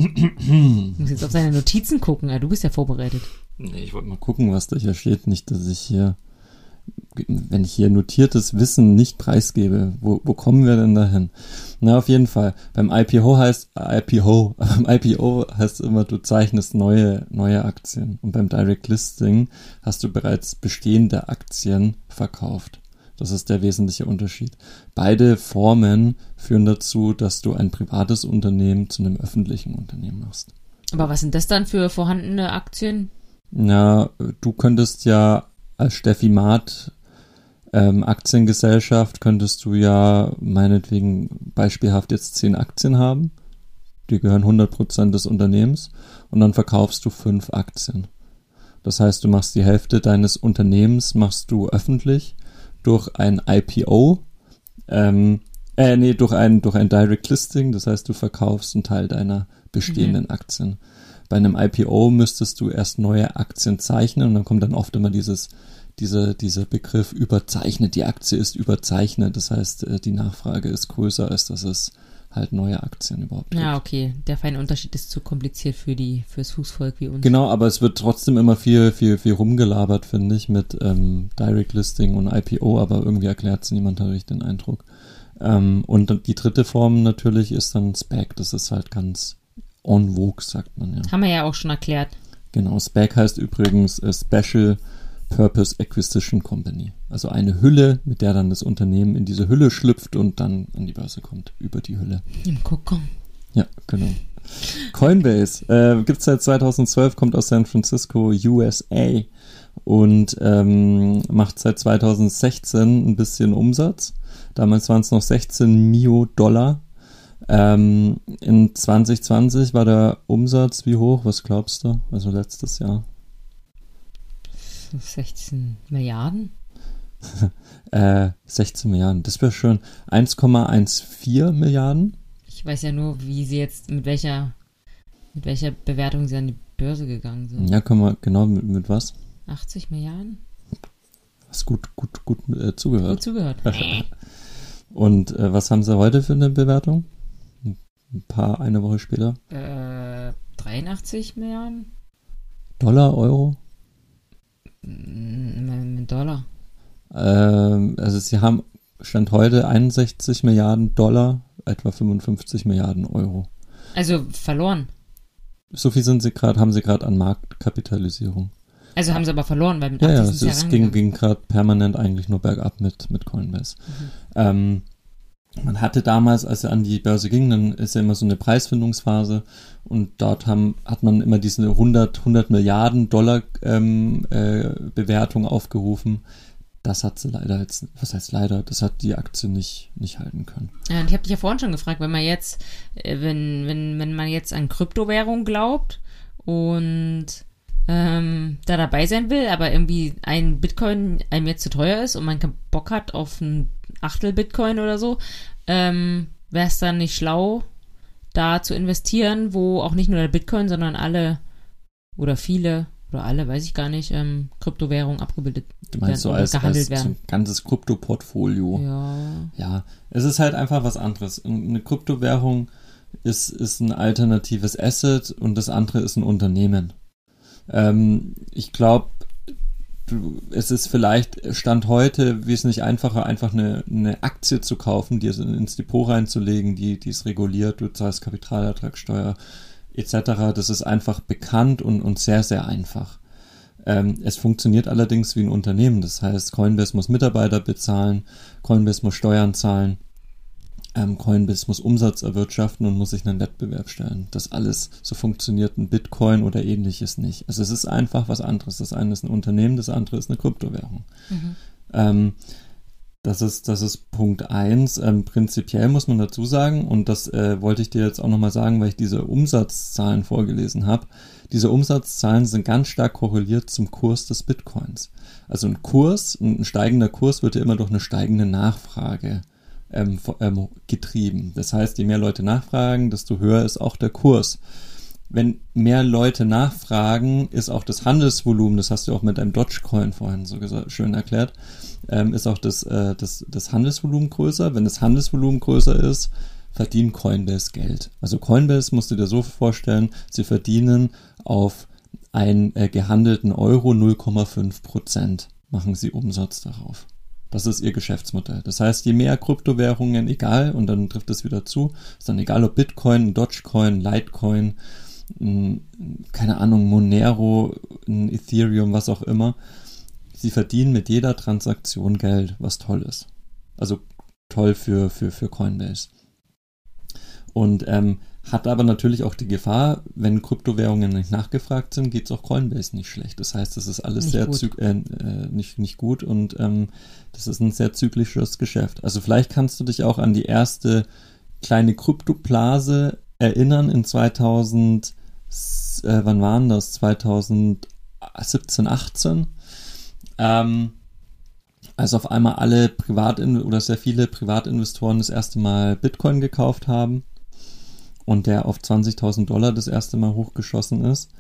Du musst jetzt auf seine Notizen gucken, ja, du bist ja vorbereitet. Nee, ich wollte mal gucken, was da hier steht. Nicht, dass ich hier, wenn ich hier notiertes Wissen nicht preisgebe, wo, wo kommen wir denn dahin? Na, auf jeden Fall. Beim IPO heißt, IPO, <laughs> beim IPO heißt immer, du zeichnest neue, neue Aktien. Und beim Direct Listing hast du bereits bestehende Aktien verkauft. Das ist der wesentliche Unterschied. Beide Formen führen dazu, dass du ein privates Unternehmen zu einem öffentlichen Unternehmen machst. Aber was sind das dann für vorhandene Aktien? Na, du könntest ja als Steffi Maat ähm, Aktiengesellschaft, könntest du ja meinetwegen beispielhaft jetzt zehn Aktien haben. Die gehören 100% des Unternehmens und dann verkaufst du fünf Aktien. Das heißt, du machst die Hälfte deines Unternehmens machst du öffentlich durch ein IPO, ähm, äh, nee, durch ein, durch ein Direct Listing. Das heißt, du verkaufst einen Teil deiner bestehenden mhm. Aktien. Bei einem IPO müsstest du erst neue Aktien zeichnen und dann kommt dann oft immer dieses, diese, dieser Begriff überzeichnet. Die Aktie ist überzeichnet. Das heißt, äh, die Nachfrage ist größer, als dass es halt neue Aktien überhaupt gibt. Ja, okay. Der feine Unterschied ist zu kompliziert für die, fürs Fußvolk wie uns. Genau, aber es wird trotzdem immer viel, viel, viel rumgelabert, finde ich, mit ähm, Direct Listing und IPO, aber irgendwie erklärt es niemand, habe ich den Eindruck. Ähm, und die dritte Form natürlich ist dann SPAC. Das ist halt ganz en vogue, sagt man ja. Haben wir ja auch schon erklärt. Genau, SPAC heißt übrigens äh, Special Purpose Acquisition Company. Also eine Hülle, mit der dann das Unternehmen in diese Hülle schlüpft und dann an die Börse kommt, über die Hülle. Im Kokon. Ja, genau. Coinbase äh, gibt es seit 2012, kommt aus San Francisco, USA und ähm, macht seit 2016 ein bisschen Umsatz. Damals waren es noch 16 Mio Dollar. Ähm, in 2020 war der Umsatz wie hoch? Was glaubst du? Also letztes Jahr. 16 Milliarden? <laughs> äh, 16 Milliarden, das wäre schon 1,14 Milliarden. Ich weiß ja nur, wie sie jetzt, mit welcher, mit welcher Bewertung sie an die Börse gegangen sind. Ja, können wir, genau, mit, mit was? 80 Milliarden? Hast gut, gut, gut äh, zugehört. Gut zugehört. <laughs> Und äh, was haben sie heute für eine Bewertung? Ein paar, eine Woche später? Äh, 83 Milliarden? Dollar, Euro? Mit Dollar. Ähm, also sie haben Stand heute 61 Milliarden Dollar, etwa 55 Milliarden Euro. Also verloren. So viel sind sie gerade, haben sie gerade an Marktkapitalisierung. Also haben sie aber verloren, weil mit ja, ja, es, es ging, ging gerade permanent eigentlich nur bergab mit, mit Coinbase. Mhm. Ähm, man hatte damals, als er an die Börse ging, dann ist ja immer so eine Preisfindungsphase und dort haben, hat man immer diese 100, 100 Milliarden Dollar ähm, äh, Bewertung aufgerufen. Das hat sie leider jetzt, was heißt leider, das hat die Aktie nicht, nicht halten können. Ja, und ich habe dich ja vorhin schon gefragt, wenn man jetzt, äh, wenn, wenn, wenn man jetzt an Kryptowährung glaubt und ähm, da dabei sein will, aber irgendwie ein Bitcoin einem jetzt zu teuer ist und man keinen Bock hat auf ein Achtel Bitcoin oder so, ähm, wäre es dann nicht schlau, da zu investieren, wo auch nicht nur der Bitcoin, sondern alle oder viele oder alle, weiß ich gar nicht, ähm, Kryptowährungen abgebildet du meinst werden so als, gehandelt als werden. So ein ganzes Kryptoportfolio. Ja. Ja, es ist halt einfach was anderes. Eine Kryptowährung ist, ist ein alternatives Asset und das andere ist ein Unternehmen. Ähm, ich glaube, es ist vielleicht Stand heute wesentlich einfacher, einfach eine, eine Aktie zu kaufen, die ins Depot reinzulegen, die, die ist reguliert, du zahlst Kapitalertragssteuer etc. Das ist einfach bekannt und, und sehr, sehr einfach. Ähm, es funktioniert allerdings wie ein Unternehmen. Das heißt, Coinbase muss Mitarbeiter bezahlen, Coinbase muss Steuern zahlen ähm, Coinbase muss Umsatz erwirtschaften und muss sich einen Wettbewerb stellen. Das alles so funktioniert ein Bitcoin oder ähnliches nicht. Also es ist einfach was anderes. Das eine ist ein Unternehmen, das andere ist eine Kryptowährung. Mhm. Ähm, das ist, das ist Punkt eins. Ähm, prinzipiell muss man dazu sagen, und das äh, wollte ich dir jetzt auch nochmal sagen, weil ich diese Umsatzzahlen vorgelesen habe. Diese Umsatzzahlen sind ganz stark korreliert zum Kurs des Bitcoins. Also ein Kurs, ein steigender Kurs wird ja immer durch eine steigende Nachfrage ähm, ähm, getrieben. Das heißt, je mehr Leute nachfragen, desto höher ist auch der Kurs. Wenn mehr Leute nachfragen, ist auch das Handelsvolumen, das hast du auch mit einem Dogecoin vorhin so schön erklärt, ähm, ist auch das, äh, das, das Handelsvolumen größer. Wenn das Handelsvolumen größer ist, verdient Coinbase Geld. Also Coinbase musst du dir so vorstellen, sie verdienen auf einen äh, gehandelten Euro 0,5 Prozent machen sie Umsatz darauf. Das ist ihr Geschäftsmodell. Das heißt, je mehr Kryptowährungen, egal, und dann trifft es wieder zu, ist dann egal ob Bitcoin, Dogecoin, Litecoin, keine Ahnung, Monero, Ethereum, was auch immer, sie verdienen mit jeder Transaktion Geld, was toll ist. Also toll für, für, für Coinbase. Und ähm, hat aber natürlich auch die Gefahr, wenn Kryptowährungen nicht nachgefragt sind, geht es auch Coinbase nicht schlecht. Das heißt, das ist alles nicht sehr gut. Äh, nicht, nicht gut und ähm, das ist ein sehr zyklisches Geschäft. Also vielleicht kannst du dich auch an die erste kleine Kryptoblase erinnern in 2000, äh, wann waren das? 2008 17, 18. Ähm, als auf einmal alle Privat- oder sehr viele Privatinvestoren das erste Mal Bitcoin gekauft haben und der auf 20.000 Dollar das erste Mal hochgeschossen ist,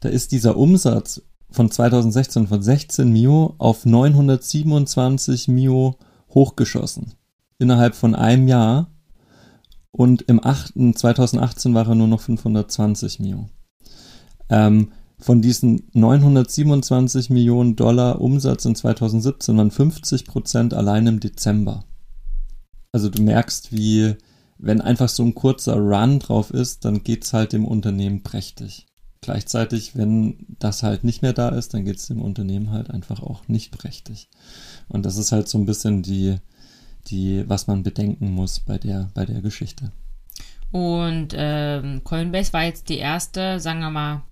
da ist dieser Umsatz von 2016 von 16 Mio auf 927 Mio hochgeschossen. Innerhalb von einem Jahr. Und im 8. 2018 war er nur noch 520 Mio. Ähm, von diesen 927 Millionen Dollar Umsatz in 2017 waren 50 Prozent allein im Dezember. Also du merkst, wie, wenn einfach so ein kurzer Run drauf ist, dann geht's halt dem Unternehmen prächtig. Gleichzeitig, wenn das halt nicht mehr da ist, dann geht's dem Unternehmen halt einfach auch nicht prächtig. Und das ist halt so ein bisschen die, die, was man bedenken muss bei der, bei der Geschichte. Und ähm, Coinbase war jetzt die erste, sagen wir mal,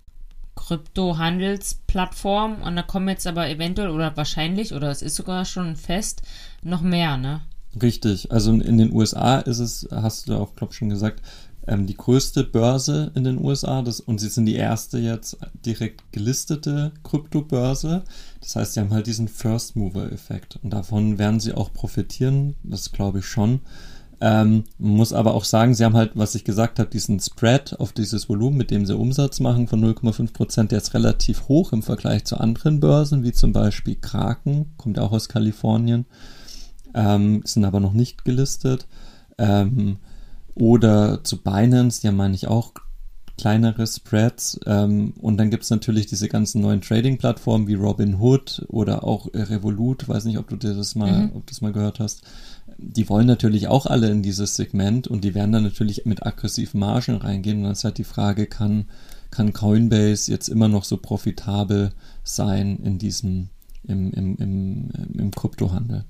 Krypto-Handelsplattform und da kommen jetzt aber eventuell oder wahrscheinlich oder es ist sogar schon fest noch mehr, ne? Richtig. Also in den USA ist es, hast du auch, glaube ich, schon gesagt, ähm, die größte Börse in den USA das, und sie sind die erste jetzt direkt gelistete Kryptobörse. Das heißt, sie haben halt diesen First Mover Effekt und davon werden sie auch profitieren, das glaube ich schon. Ähm, muss aber auch sagen, sie haben halt, was ich gesagt habe, diesen Spread auf dieses Volumen, mit dem sie Umsatz machen von 0,5 Prozent, der ist relativ hoch im Vergleich zu anderen Börsen, wie zum Beispiel Kraken, kommt ja auch aus Kalifornien, ähm, sind aber noch nicht gelistet. Ähm, oder zu Binance, die haben, meine ich, auch kleinere Spreads. Ähm, und dann gibt es natürlich diese ganzen neuen Trading-Plattformen wie Robinhood oder auch Revolut, weiß nicht, ob du dir das mal, mhm. ob das mal gehört hast die wollen natürlich auch alle in dieses Segment und die werden dann natürlich mit aggressiven Margen reingehen. Und dann ist halt die Frage, kann, kann Coinbase jetzt immer noch so profitabel sein in diesem, im, im, im, im Kryptohandel?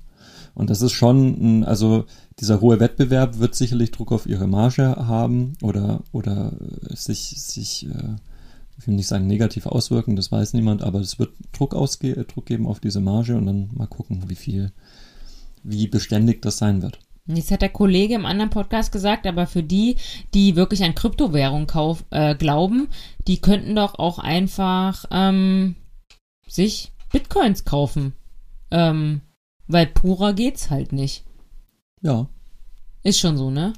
Und das ist schon, also dieser hohe Wettbewerb wird sicherlich Druck auf ihre Marge haben oder, oder sich, sich, äh, ich will nicht sagen negativ auswirken, das weiß niemand, aber es wird Druck, ausge Druck geben auf diese Marge und dann mal gucken, wie viel, wie beständig das sein wird. Jetzt hat der Kollege im anderen Podcast gesagt, aber für die, die wirklich an Kryptowährung kauf, äh, glauben, die könnten doch auch einfach ähm, sich Bitcoins kaufen. Ähm, weil purer geht's halt nicht. Ja. Ist schon so, ne?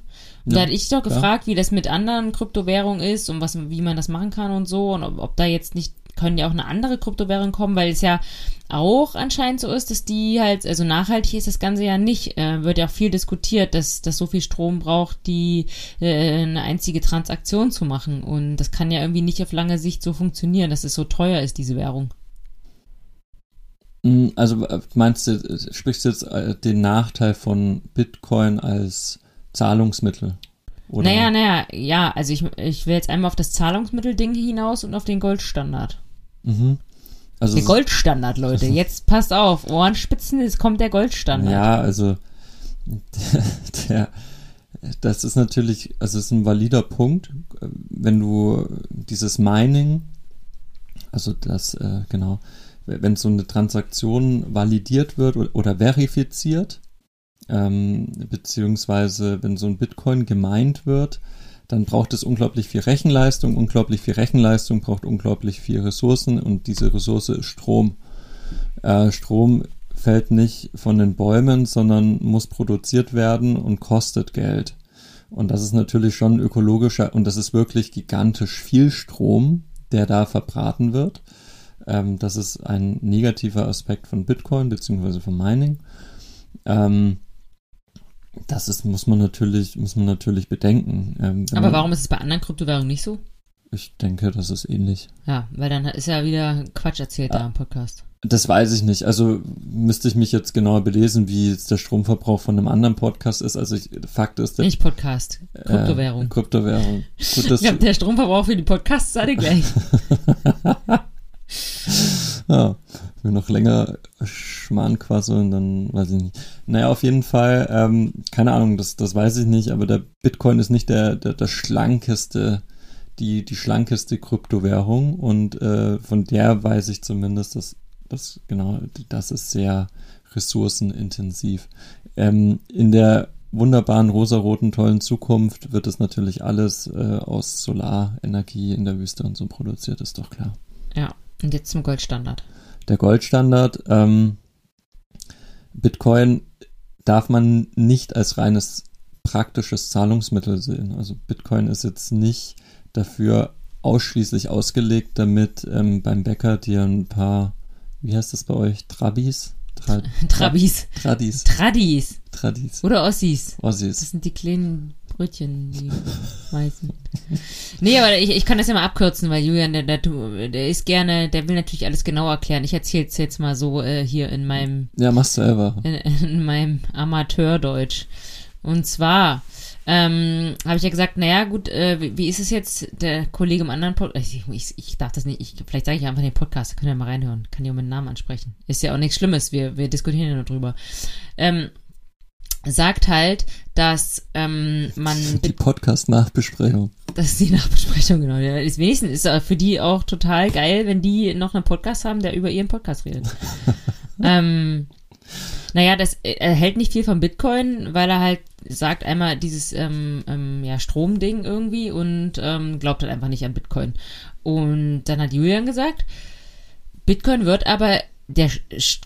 Und ja, da hatte ich doch gefragt, ja. wie das mit anderen Kryptowährungen ist und was, wie man das machen kann und so und ob, ob da jetzt nicht können ja auch eine andere Kryptowährung kommen, weil es ja auch anscheinend so ist, dass die halt, also nachhaltig ist das Ganze ja nicht, äh, wird ja auch viel diskutiert, dass das so viel Strom braucht, die äh, eine einzige Transaktion zu machen. Und das kann ja irgendwie nicht auf lange Sicht so funktionieren, dass es so teuer ist, diese Währung. Hm, also äh, meinst du, äh, sprichst du jetzt äh, den Nachteil von Bitcoin als Zahlungsmittel? Oder? Naja, naja, ja, also ich, ich will jetzt einmal auf das Zahlungsmittel-Ding hinaus und auf den Goldstandard. Mhm. Also der Goldstandard, Leute. <laughs> Jetzt passt auf, Ohrenspitzen, es kommt der Goldstandard. Ja, also der, <laughs> der, das ist natürlich, also es ist ein valider Punkt, wenn du dieses Mining, also das, äh, genau, wenn so eine Transaktion validiert wird oder, oder verifiziert, ähm, beziehungsweise wenn so ein Bitcoin gemeint wird, dann braucht es unglaublich viel Rechenleistung. Unglaublich viel Rechenleistung braucht unglaublich viel Ressourcen und diese Ressource ist Strom. Äh, Strom fällt nicht von den Bäumen, sondern muss produziert werden und kostet Geld. Und das ist natürlich schon ökologischer und das ist wirklich gigantisch viel Strom, der da verbraten wird. Ähm, das ist ein negativer Aspekt von Bitcoin beziehungsweise von Mining. Ähm, das ist, muss man natürlich, muss man natürlich bedenken. Ähm, Aber man, warum ist es bei anderen Kryptowährungen nicht so? Ich denke, das ist ähnlich. Ja, weil dann ist ja wieder Quatsch erzählt ah, da im Podcast. Das weiß ich nicht. Also müsste ich mich jetzt genauer belesen, wie jetzt der Stromverbrauch von einem anderen Podcast ist. Also ich, Fakt ist, der, nicht Podcast, Kryptowährung. Äh, Kryptowährung. Gut, ich glaube, <laughs> der Stromverbrauch für die Podcasts alle gleich. ja, <laughs> wir noch länger Schmarrn quasseln, dann weiß ich nicht. Naja, auf jeden Fall, ähm, keine Ahnung, das, das weiß ich nicht, aber der Bitcoin ist nicht der, der, der schlankeste, die, die schlankeste Kryptowährung und äh, von der weiß ich zumindest, dass das, genau, das ist sehr ressourcenintensiv. Ähm, in der wunderbaren rosaroten tollen Zukunft wird es natürlich alles äh, aus Solarenergie in der Wüste und so produziert, ist doch klar. Ja, Und jetzt zum Goldstandard. Der Goldstandard, ähm, Bitcoin darf man nicht als reines praktisches Zahlungsmittel sehen. Also Bitcoin ist jetzt nicht dafür ausschließlich ausgelegt, damit ähm, beim Bäcker dir ein paar, wie heißt das bei euch, Trabis? Tra Trabis. Tradis. Tradis. Tradis. Oder Ossis. Ossis. Das sind die kleinen Brötchen, die weißen. Nee, aber ich, ich kann das ja mal abkürzen, weil Julian, der, der, der ist gerne, der will natürlich alles genau erklären. Ich erzähle es jetzt mal so äh, hier in meinem. Ja, machst du selber. In, in meinem Amateurdeutsch. Und zwar ähm, habe ich ja gesagt, naja, gut, äh, wie, wie, ist es jetzt, der Kollege im anderen Podcast, ich, ich, ich, darf das nicht, ich, vielleicht sage ich einfach den Podcast, da könnt ihr mal reinhören, kann ja meinen Namen ansprechen. Ist ja auch nichts Schlimmes, wir, wir diskutieren ja nur drüber. Ähm, sagt halt, dass ähm, man... Die Podcast-Nachbesprechung. Das ist die Nachbesprechung, genau. Ist wenigstens ist für die auch total geil, wenn die noch einen Podcast haben, der über ihren Podcast redet. <laughs> ähm, naja, das er hält nicht viel von Bitcoin, weil er halt sagt einmal dieses ähm, ähm, ja, Stromding irgendwie und ähm, glaubt halt einfach nicht an Bitcoin. Und dann hat Julian gesagt, Bitcoin wird aber der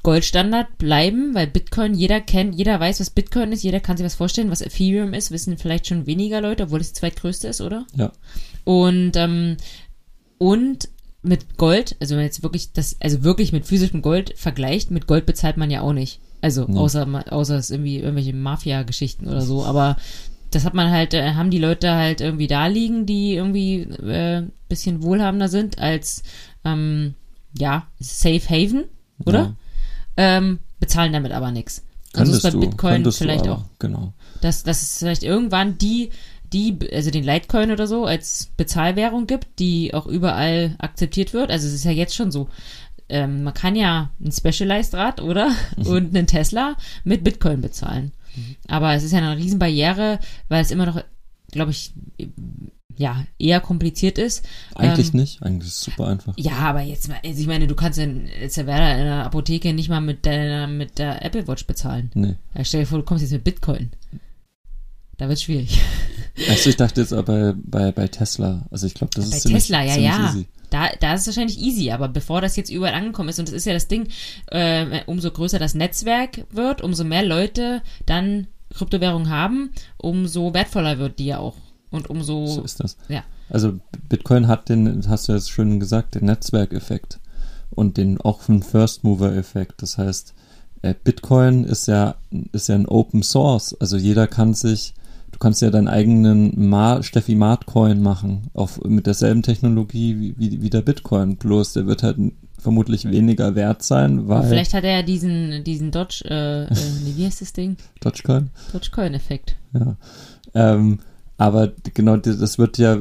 Goldstandard bleiben, weil Bitcoin jeder kennt, jeder weiß, was Bitcoin ist, jeder kann sich was vorstellen, was Ethereum ist, wissen vielleicht schon weniger Leute, obwohl es die zweitgrößte ist, oder? Ja. Und ähm, und mit Gold, also wenn man jetzt wirklich das, also wirklich mit physischem Gold vergleicht, mit Gold bezahlt man ja auch nicht. Also nee. außer außer es irgendwie irgendwelche Mafia-Geschichten oder so, aber das hat man halt, äh, haben die Leute halt irgendwie da liegen, die irgendwie äh, bisschen wohlhabender sind als ähm, ja, Safe Haven, oder? Ja. Ähm, bezahlen damit aber nichts. Also ist bei Bitcoin vielleicht auch. Genau. Dass, dass es vielleicht irgendwann die die, also den Litecoin oder so, als Bezahlwährung gibt, die auch überall akzeptiert wird. Also es ist ja jetzt schon so. Ähm, man kann ja ein Specialized Rad, oder? Mhm. <laughs> Und einen Tesla mit Bitcoin bezahlen. Mhm. Aber es ist ja eine Riesenbarriere, weil es immer noch, glaube ich, ja, eher kompliziert ist. Eigentlich ähm, nicht, eigentlich ist es super einfach. Ja, aber jetzt, also ich meine, du kannst in, jetzt in der Apotheke nicht mal mit deiner, mit der Apple Watch bezahlen. Nee. Ja, stell dir vor, du kommst jetzt mit Bitcoin. Da wird schwierig. Also ich dachte jetzt aber bei, bei Tesla. Also ich glaube, das bei ist Bei Tesla, ja, ja. Easy. Da, da ist es wahrscheinlich easy, aber bevor das jetzt überall angekommen ist, und das ist ja das Ding, äh, umso größer das Netzwerk wird, umso mehr Leute dann Kryptowährungen haben, umso wertvoller wird die ja auch. Und umso. So ist das. Ja. Also Bitcoin hat den, hast du jetzt schön gesagt, den Netzwerkeffekt und den auch einen First Mover Effekt. Das heißt, äh, Bitcoin ist ja, ist ja ein Open Source. Also jeder kann sich Du kannst ja deinen eigenen Ma Steffi Mart Coin machen, auf, mit derselben Technologie wie, wie, wie der Bitcoin. Bloß der wird halt vermutlich weniger wert sein, weil. Vielleicht hat er ja diesen, diesen Dodge, äh, äh, <laughs> wie heißt das Ding? Dogecoin? Dogecoin-Effekt. Ja. Ähm, aber genau, das wird ja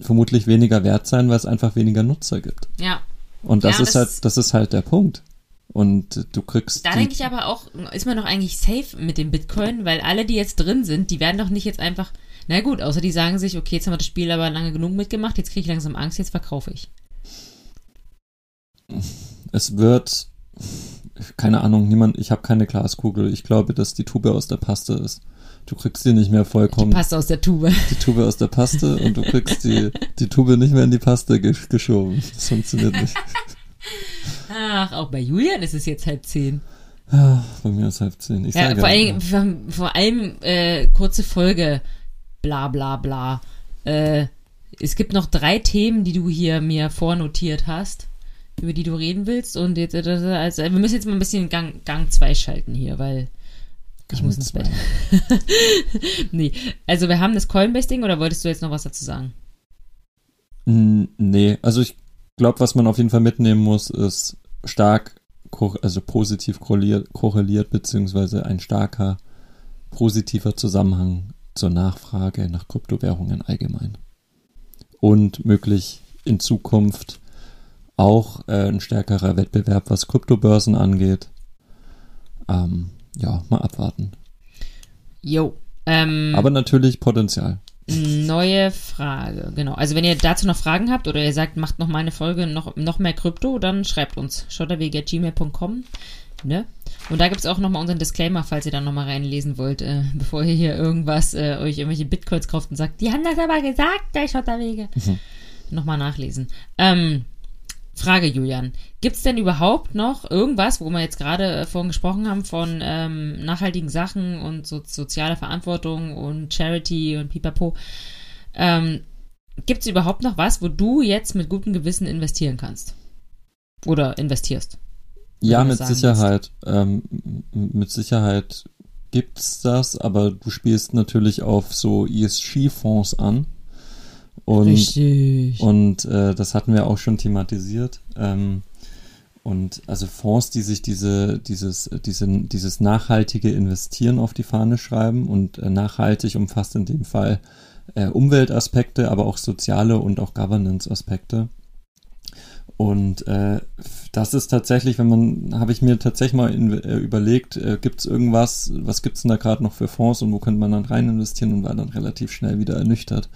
vermutlich weniger wert sein, weil es einfach weniger Nutzer gibt. Ja. Und das ja, ist das halt, das ist halt der Punkt. Und du kriegst. Da denke ich aber auch, ist man doch eigentlich safe mit dem Bitcoin, weil alle, die jetzt drin sind, die werden doch nicht jetzt einfach. Na gut, außer die sagen sich, okay, jetzt haben wir das Spiel aber lange genug mitgemacht, jetzt kriege ich langsam Angst, jetzt verkaufe ich. Es wird. Keine Ahnung, niemand, ich habe keine Glaskugel. Ich glaube, dass die Tube aus der Paste ist. Du kriegst die nicht mehr vollkommen. Die Paste aus der Tube. Die Tube aus der Paste und du kriegst die, die Tube nicht mehr in die Paste geschoben. Das funktioniert nicht. Ach, auch bei Julian ist es jetzt halb zehn. Ja, bei mir ist halb zehn. Ich ja, sage vor, allem, vor, vor allem äh, kurze Folge, bla bla bla. Äh, es gibt noch drei Themen, die du hier mir vornotiert hast, über die du reden willst. Und jetzt, also, wir müssen jetzt mal ein bisschen Gang, Gang 2 schalten hier, weil ich muss ins. Bett. <laughs> nee, also wir haben das Coinbase-Ding oder wolltest du jetzt noch was dazu sagen? Nee, also ich glaube, was man auf jeden Fall mitnehmen muss, ist stark, also positiv korreliert, korreliert beziehungsweise ein starker positiver Zusammenhang zur Nachfrage nach Kryptowährungen allgemein. Und möglich in Zukunft auch äh, ein stärkerer Wettbewerb, was Kryptobörsen angeht. Ähm, ja, mal abwarten. Jo. Ähm, Aber natürlich Potenzial. Neue Frage, genau. Also wenn ihr dazu noch Fragen habt oder ihr sagt, macht noch mal eine Folge, noch, noch mehr Krypto, dann schreibt uns. schotterweg.gmail.com Ne? Und da gibt es auch nochmal unseren Disclaimer, falls ihr da nochmal reinlesen wollt, äh, bevor ihr hier irgendwas, äh, euch irgendwelche Bitcoins kauft und sagt, die haben das aber gesagt, der Schotterwege. Mhm. Nochmal nachlesen. Ähm, Frage, Julian. Gibt es denn überhaupt noch irgendwas, wo wir jetzt gerade äh, vorhin gesprochen haben, von ähm, nachhaltigen Sachen und so, sozialer Verantwortung und Charity und pipapo? Ähm, Gibt es überhaupt noch was, wo du jetzt mit gutem Gewissen investieren kannst? Oder investierst? Ja, mit Sicherheit. Ähm, mit Sicherheit gibt's das, aber du spielst natürlich auf so ESG-Fonds an. Und, Richtig. Und äh, das hatten wir auch schon thematisiert. Ähm, und also Fonds, die sich diese, dieses, diese, dieses nachhaltige Investieren auf die Fahne schreiben und äh, nachhaltig umfasst in dem Fall äh, Umweltaspekte, aber auch soziale und auch Governance-Aspekte. Und äh, das ist tatsächlich, wenn man, habe ich mir tatsächlich mal in, äh, überlegt, äh, gibt es irgendwas, was gibt es denn da gerade noch für Fonds und wo könnte man dann rein investieren und war dann relativ schnell wieder ernüchtert,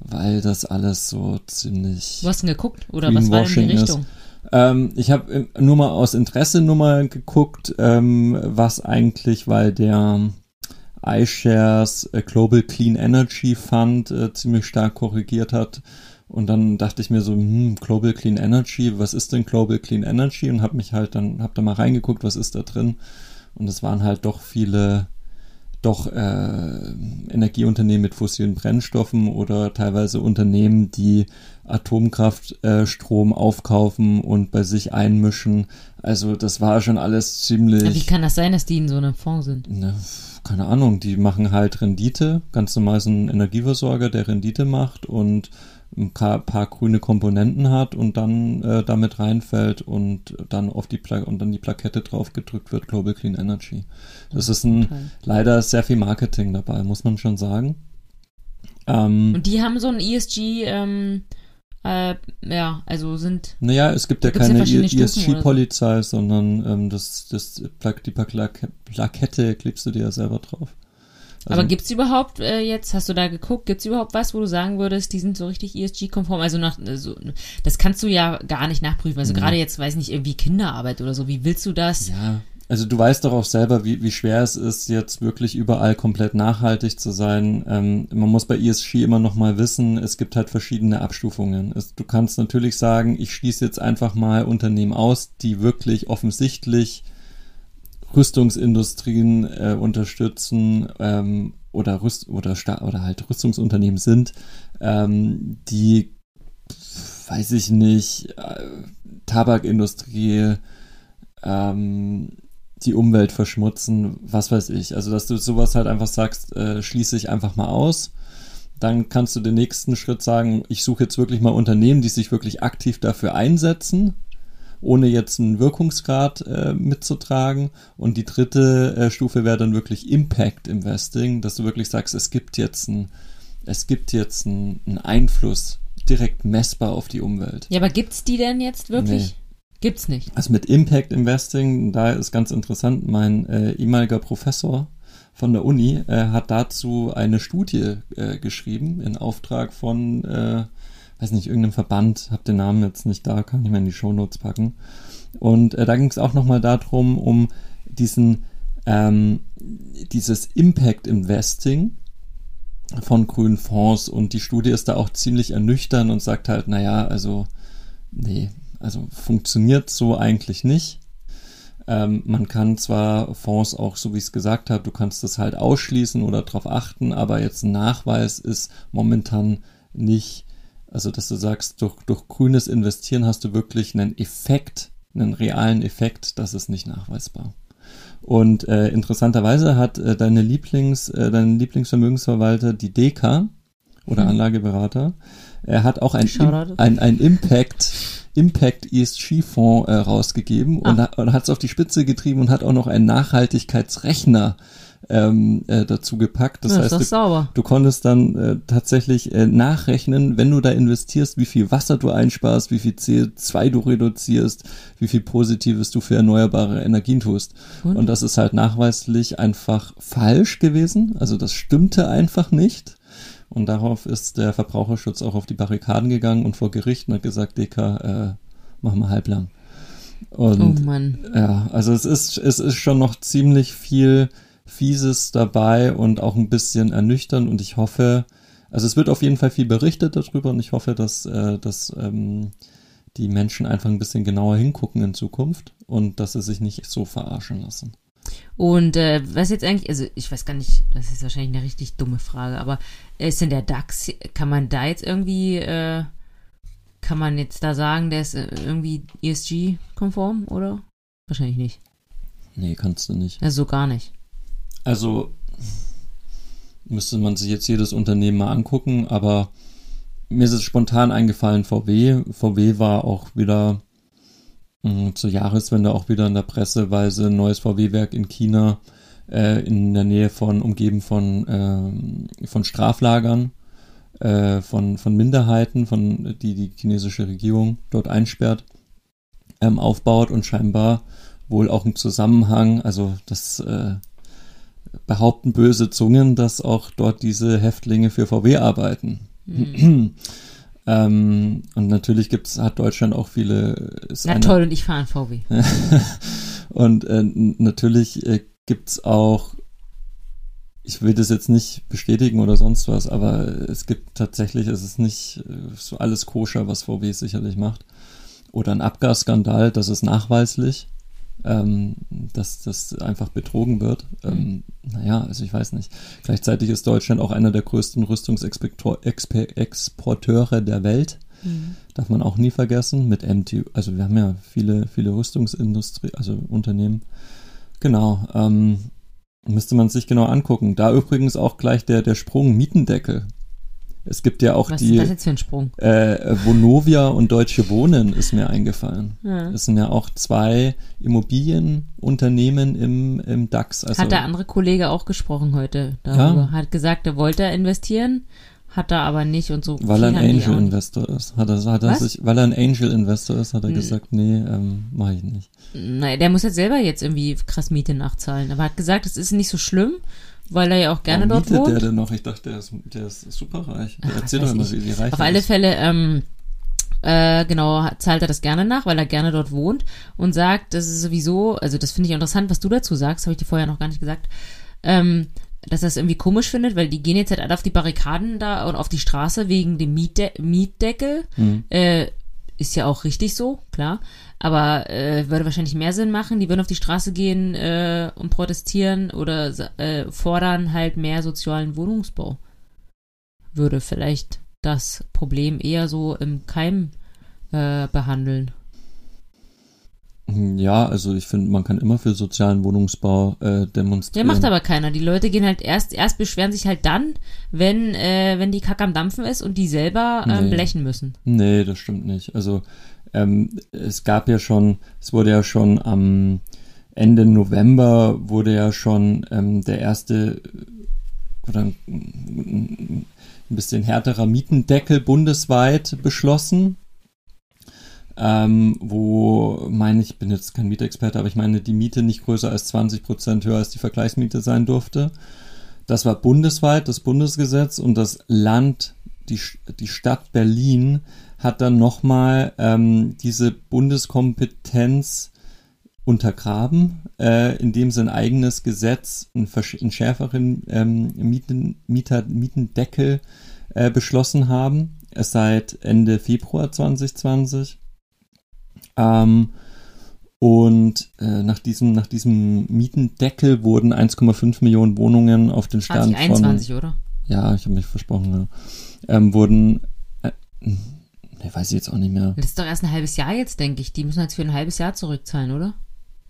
weil das alles so ziemlich. Du hast denn geguckt oder was war denn die Richtung? Ähm, ich habe nur mal aus Interesse nur mal geguckt, ähm, was eigentlich, weil der iShares äh, Global Clean Energy Fund äh, ziemlich stark korrigiert hat und dann dachte ich mir so, hm, Global Clean Energy, was ist denn Global Clean Energy? Und habe mich halt dann, habe da mal reingeguckt, was ist da drin? Und es waren halt doch viele, doch äh, Energieunternehmen mit fossilen Brennstoffen oder teilweise Unternehmen, die Atomkraftstrom äh, aufkaufen und bei sich einmischen. Also das war schon alles ziemlich. Ja, wie kann das sein, dass die in so einem Fonds sind? Ne, keine Ahnung, die machen halt Rendite, ganz normal so ein Energieversorger, der Rendite macht und ein paar grüne Komponenten hat und dann äh, damit reinfällt und dann auf die Pla und dann die Plakette drauf gedrückt wird, Global Clean Energy. Das ist ein okay. leider sehr viel Marketing dabei, muss man schon sagen. Ähm, und die haben so ein ESG, ähm, äh, ja, also sind. Naja, es gibt ja keine ESG-Polizei, so. sondern ähm, das, das, die Plakette klebst du dir ja selber drauf. Also, Aber gibt's überhaupt äh, jetzt, hast du da geguckt, gibt's überhaupt was, wo du sagen würdest, die sind so richtig ESG-konform? Also nach, also, das kannst du ja gar nicht nachprüfen. Also ja. gerade jetzt, weiß nicht, irgendwie Kinderarbeit oder so. Wie willst du das? Ja. Also du weißt doch auch selber, wie, wie schwer es ist, jetzt wirklich überall komplett nachhaltig zu sein. Ähm, man muss bei ESG immer noch mal wissen, es gibt halt verschiedene Abstufungen. Es, du kannst natürlich sagen, ich schließe jetzt einfach mal Unternehmen aus, die wirklich offensichtlich Rüstungsindustrien äh, unterstützen ähm, oder Rüst oder oder halt Rüstungsunternehmen sind, ähm, die weiß ich nicht äh, Tabakindustrie ähm, die Umwelt verschmutzen, was weiß ich. Also dass du sowas halt einfach sagst, äh, schließe ich einfach mal aus. Dann kannst du den nächsten Schritt sagen, ich suche jetzt wirklich mal Unternehmen, die sich wirklich aktiv dafür einsetzen ohne jetzt einen Wirkungsgrad äh, mitzutragen. Und die dritte äh, Stufe wäre dann wirklich Impact Investing, dass du wirklich sagst, es gibt jetzt ein, es gibt jetzt einen Einfluss direkt messbar auf die Umwelt. Ja, aber gibt's die denn jetzt wirklich? Nee. Gibt's nicht. Also mit Impact Investing, da ist ganz interessant, mein äh, ehemaliger Professor von der Uni äh, hat dazu eine Studie äh, geschrieben in Auftrag von äh, weiß nicht, irgendeinem Verband, hab den Namen jetzt nicht da, kann ich mal in die Shownotes packen. Und äh, da ging es auch nochmal darum, um diesen, ähm, dieses Impact Investing von grünen Fonds und die Studie ist da auch ziemlich ernüchternd und sagt halt, naja, also, nee, also funktioniert so eigentlich nicht. Ähm, man kann zwar Fonds auch, so wie ich es gesagt habe, du kannst das halt ausschließen oder darauf achten, aber jetzt ein Nachweis ist momentan nicht also, dass du sagst, durch, durch grünes Investieren hast du wirklich einen Effekt, einen realen Effekt, das ist nicht nachweisbar. Und äh, interessanterweise hat äh, deine Lieblings, äh, dein Lieblingsvermögensverwalter, die DK oder hm. Anlageberater, er hat auch ein, ein, ein Impact, Impact ESG-Fonds äh, rausgegeben ah. und, und hat es auf die Spitze getrieben und hat auch noch einen Nachhaltigkeitsrechner ähm, äh, dazu gepackt. Das ja, heißt, das du, du, konntest dann äh, tatsächlich äh, nachrechnen, wenn du da investierst, wie viel Wasser du einsparst, wie viel CO2 du reduzierst, wie viel Positives du für erneuerbare Energien tust. Und, Und das ist halt nachweislich einfach falsch gewesen. Also das stimmte einfach nicht. Und darauf ist der Verbraucherschutz auch auf die Barrikaden gegangen und vor Gericht und hat gesagt, DK, äh, machen wir halblang. Und, oh Mann. Ja, also es ist, es ist schon noch ziemlich viel Fieses dabei und auch ein bisschen ernüchternd und ich hoffe, also es wird auf jeden Fall viel berichtet darüber und ich hoffe, dass, äh, dass ähm, die Menschen einfach ein bisschen genauer hingucken in Zukunft und dass sie sich nicht so verarschen lassen. Und äh, was jetzt eigentlich, also ich weiß gar nicht, das ist wahrscheinlich eine richtig dumme Frage, aber ist denn der DAX, kann man da jetzt irgendwie, äh, kann man jetzt da sagen, der ist äh, irgendwie ESG-konform oder? Wahrscheinlich nicht. Nee, kannst du nicht. Also so gar nicht. Also müsste man sich jetzt jedes Unternehmen mal angucken, aber mir ist es spontan eingefallen, VW. VW war auch wieder mh, zur Jahreswende auch wieder in der Presse, weil sie ein neues VW-Werk in China äh, in der Nähe von, umgeben von, äh, von Straflagern, äh, von, von Minderheiten, von, die die chinesische Regierung dort einsperrt, ähm, aufbaut und scheinbar wohl auch ein Zusammenhang, also das äh, behaupten böse Zungen, dass auch dort diese Häftlinge für VW arbeiten. Mhm. ähm, und natürlich gibt's, hat Deutschland auch viele. Na eine, toll, und ich fahre ein VW. <laughs> und äh, natürlich äh, gibt's auch, ich will das jetzt nicht bestätigen oder sonst was, aber es gibt tatsächlich, es ist nicht äh, so alles koscher, was VW sicherlich macht. Oder ein Abgasskandal, das ist nachweislich ähm, dass das einfach betrogen wird. Ähm, mhm. Naja, also ich weiß nicht. Gleichzeitig ist Deutschland auch einer der größten Rüstungsexporteure der Welt. Mhm. Darf man auch nie vergessen. Mit MTU, also wir haben ja viele, viele Rüstungsindustrie, also Unternehmen. Genau. Ähm, müsste man sich genau angucken. Da übrigens auch gleich der, der Sprung Mietendeckel. Es gibt ja auch Was die. Was ist das jetzt für ein Sprung? Äh, Vonovia und Deutsche Wohnen ist mir eingefallen. Ja. Das sind ja auch zwei Immobilienunternehmen im, im DAX. Also, hat der andere Kollege auch gesprochen heute darüber. Ja? Hat gesagt, er wollte investieren, hat er aber nicht und so. Weil er ein Angel Investor ist. Hat er, hat er sich, weil er ein Angel Investor ist, hat er hm. gesagt, nee, ähm, mache ich nicht. Naja, der muss jetzt selber jetzt irgendwie krass Miete nachzahlen. Aber er hat gesagt, es ist nicht so schlimm weil er ja auch gerne Warum dort wohnt. der denn noch? Ich dachte, der ist, der ist superreich. Der erzählt doch immer, wie, wie reich Auf alle ist. Fälle, ähm, äh, genau, zahlt er das gerne nach, weil er gerne dort wohnt und sagt, das ist sowieso, also das finde ich interessant, was du dazu sagst, habe ich dir vorher noch gar nicht gesagt, ähm, dass er es irgendwie komisch findet, weil die gehen jetzt halt alle auf die Barrikaden da und auf die Straße wegen dem Mietde Mietdeckel. Mhm. Äh, ist ja auch richtig so, klar. Aber äh, würde wahrscheinlich mehr Sinn machen. Die würden auf die Straße gehen äh, und protestieren oder äh, fordern halt mehr sozialen Wohnungsbau. Würde vielleicht das Problem eher so im Keim äh, behandeln. Ja, also ich finde, man kann immer für sozialen Wohnungsbau äh, demonstrieren. Der macht aber keiner. Die Leute gehen halt erst, erst beschweren sich halt dann, wenn, äh, wenn die Kacke am Dampfen ist und die selber ähm, nee. blechen müssen. Nee, das stimmt nicht. Also ähm, es gab ja schon, es wurde ja schon am Ende November wurde ja schon ähm, der erste oder ein, ein bisschen härterer Mietendeckel bundesweit beschlossen ähm, wo meine ich, bin jetzt kein Mietexperte, aber ich meine, die Miete nicht größer als 20 Prozent höher als die Vergleichsmiete sein durfte. Das war bundesweit das Bundesgesetz und das Land, die, die Stadt Berlin hat dann nochmal ähm, diese Bundeskompetenz untergraben, äh, indem sie ein eigenes Gesetz, einen, einen schärferen ähm, Mieten, Mieter, Mietendeckel äh, beschlossen haben, seit Ende Februar 2020. Ähm, und äh, nach, diesem, nach diesem Mietendeckel wurden 1,5 Millionen Wohnungen auf den Stand 2021, von... oder? Ja, ich habe mich versprochen, ja. Ähm, wurden... Äh, ne, weiß ich jetzt auch nicht mehr. Das ist doch erst ein halbes Jahr jetzt, denke ich. Die müssen jetzt für ein halbes Jahr zurückzahlen, oder?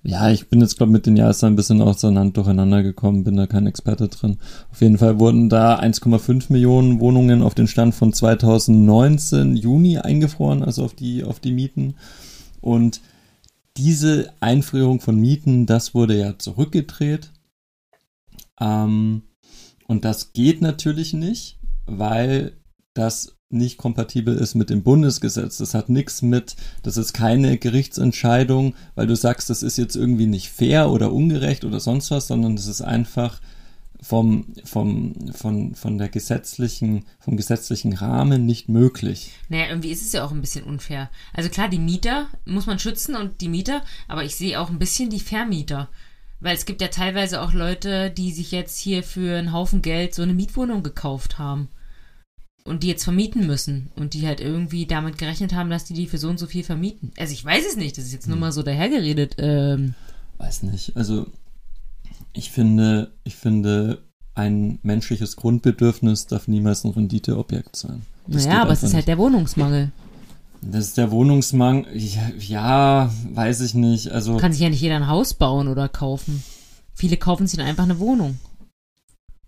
Ja, ich bin jetzt, glaube mit den Jahreszahlen ein bisschen auseinander durcheinander gekommen, bin da kein Experte drin. Auf jeden Fall wurden da 1,5 Millionen Wohnungen auf den Stand von 2019 Juni eingefroren, also auf die, auf die Mieten. Und diese Einfrierung von Mieten, das wurde ja zurückgedreht. Ähm, und das geht natürlich nicht, weil das nicht kompatibel ist mit dem Bundesgesetz. Das hat nichts mit, das ist keine Gerichtsentscheidung, weil du sagst, das ist jetzt irgendwie nicht fair oder ungerecht oder sonst was, sondern das ist einfach vom, vom, von, von der gesetzlichen, vom gesetzlichen Rahmen nicht möglich. Naja, irgendwie ist es ja auch ein bisschen unfair. Also klar, die Mieter muss man schützen und die Mieter, aber ich sehe auch ein bisschen die Vermieter. Weil es gibt ja teilweise auch Leute, die sich jetzt hier für einen Haufen Geld so eine Mietwohnung gekauft haben. und die jetzt vermieten müssen und die halt irgendwie damit gerechnet haben, dass die die für so und so viel vermieten. Also ich weiß es nicht, das ist jetzt nur Hm. mal so dahergeredet. Ähm, Weiß nicht. Also ich finde, ich finde, ein menschliches Grundbedürfnis darf niemals ein Renditeobjekt sein. Das naja, aber es ist halt der Wohnungsmangel. nicht. Das ist der Wohnungsmangel. Ja, weiß ich nicht. Also Kann sich ja nicht jeder ein Haus bauen oder kaufen. Viele kaufen sich dann einfach eine Wohnung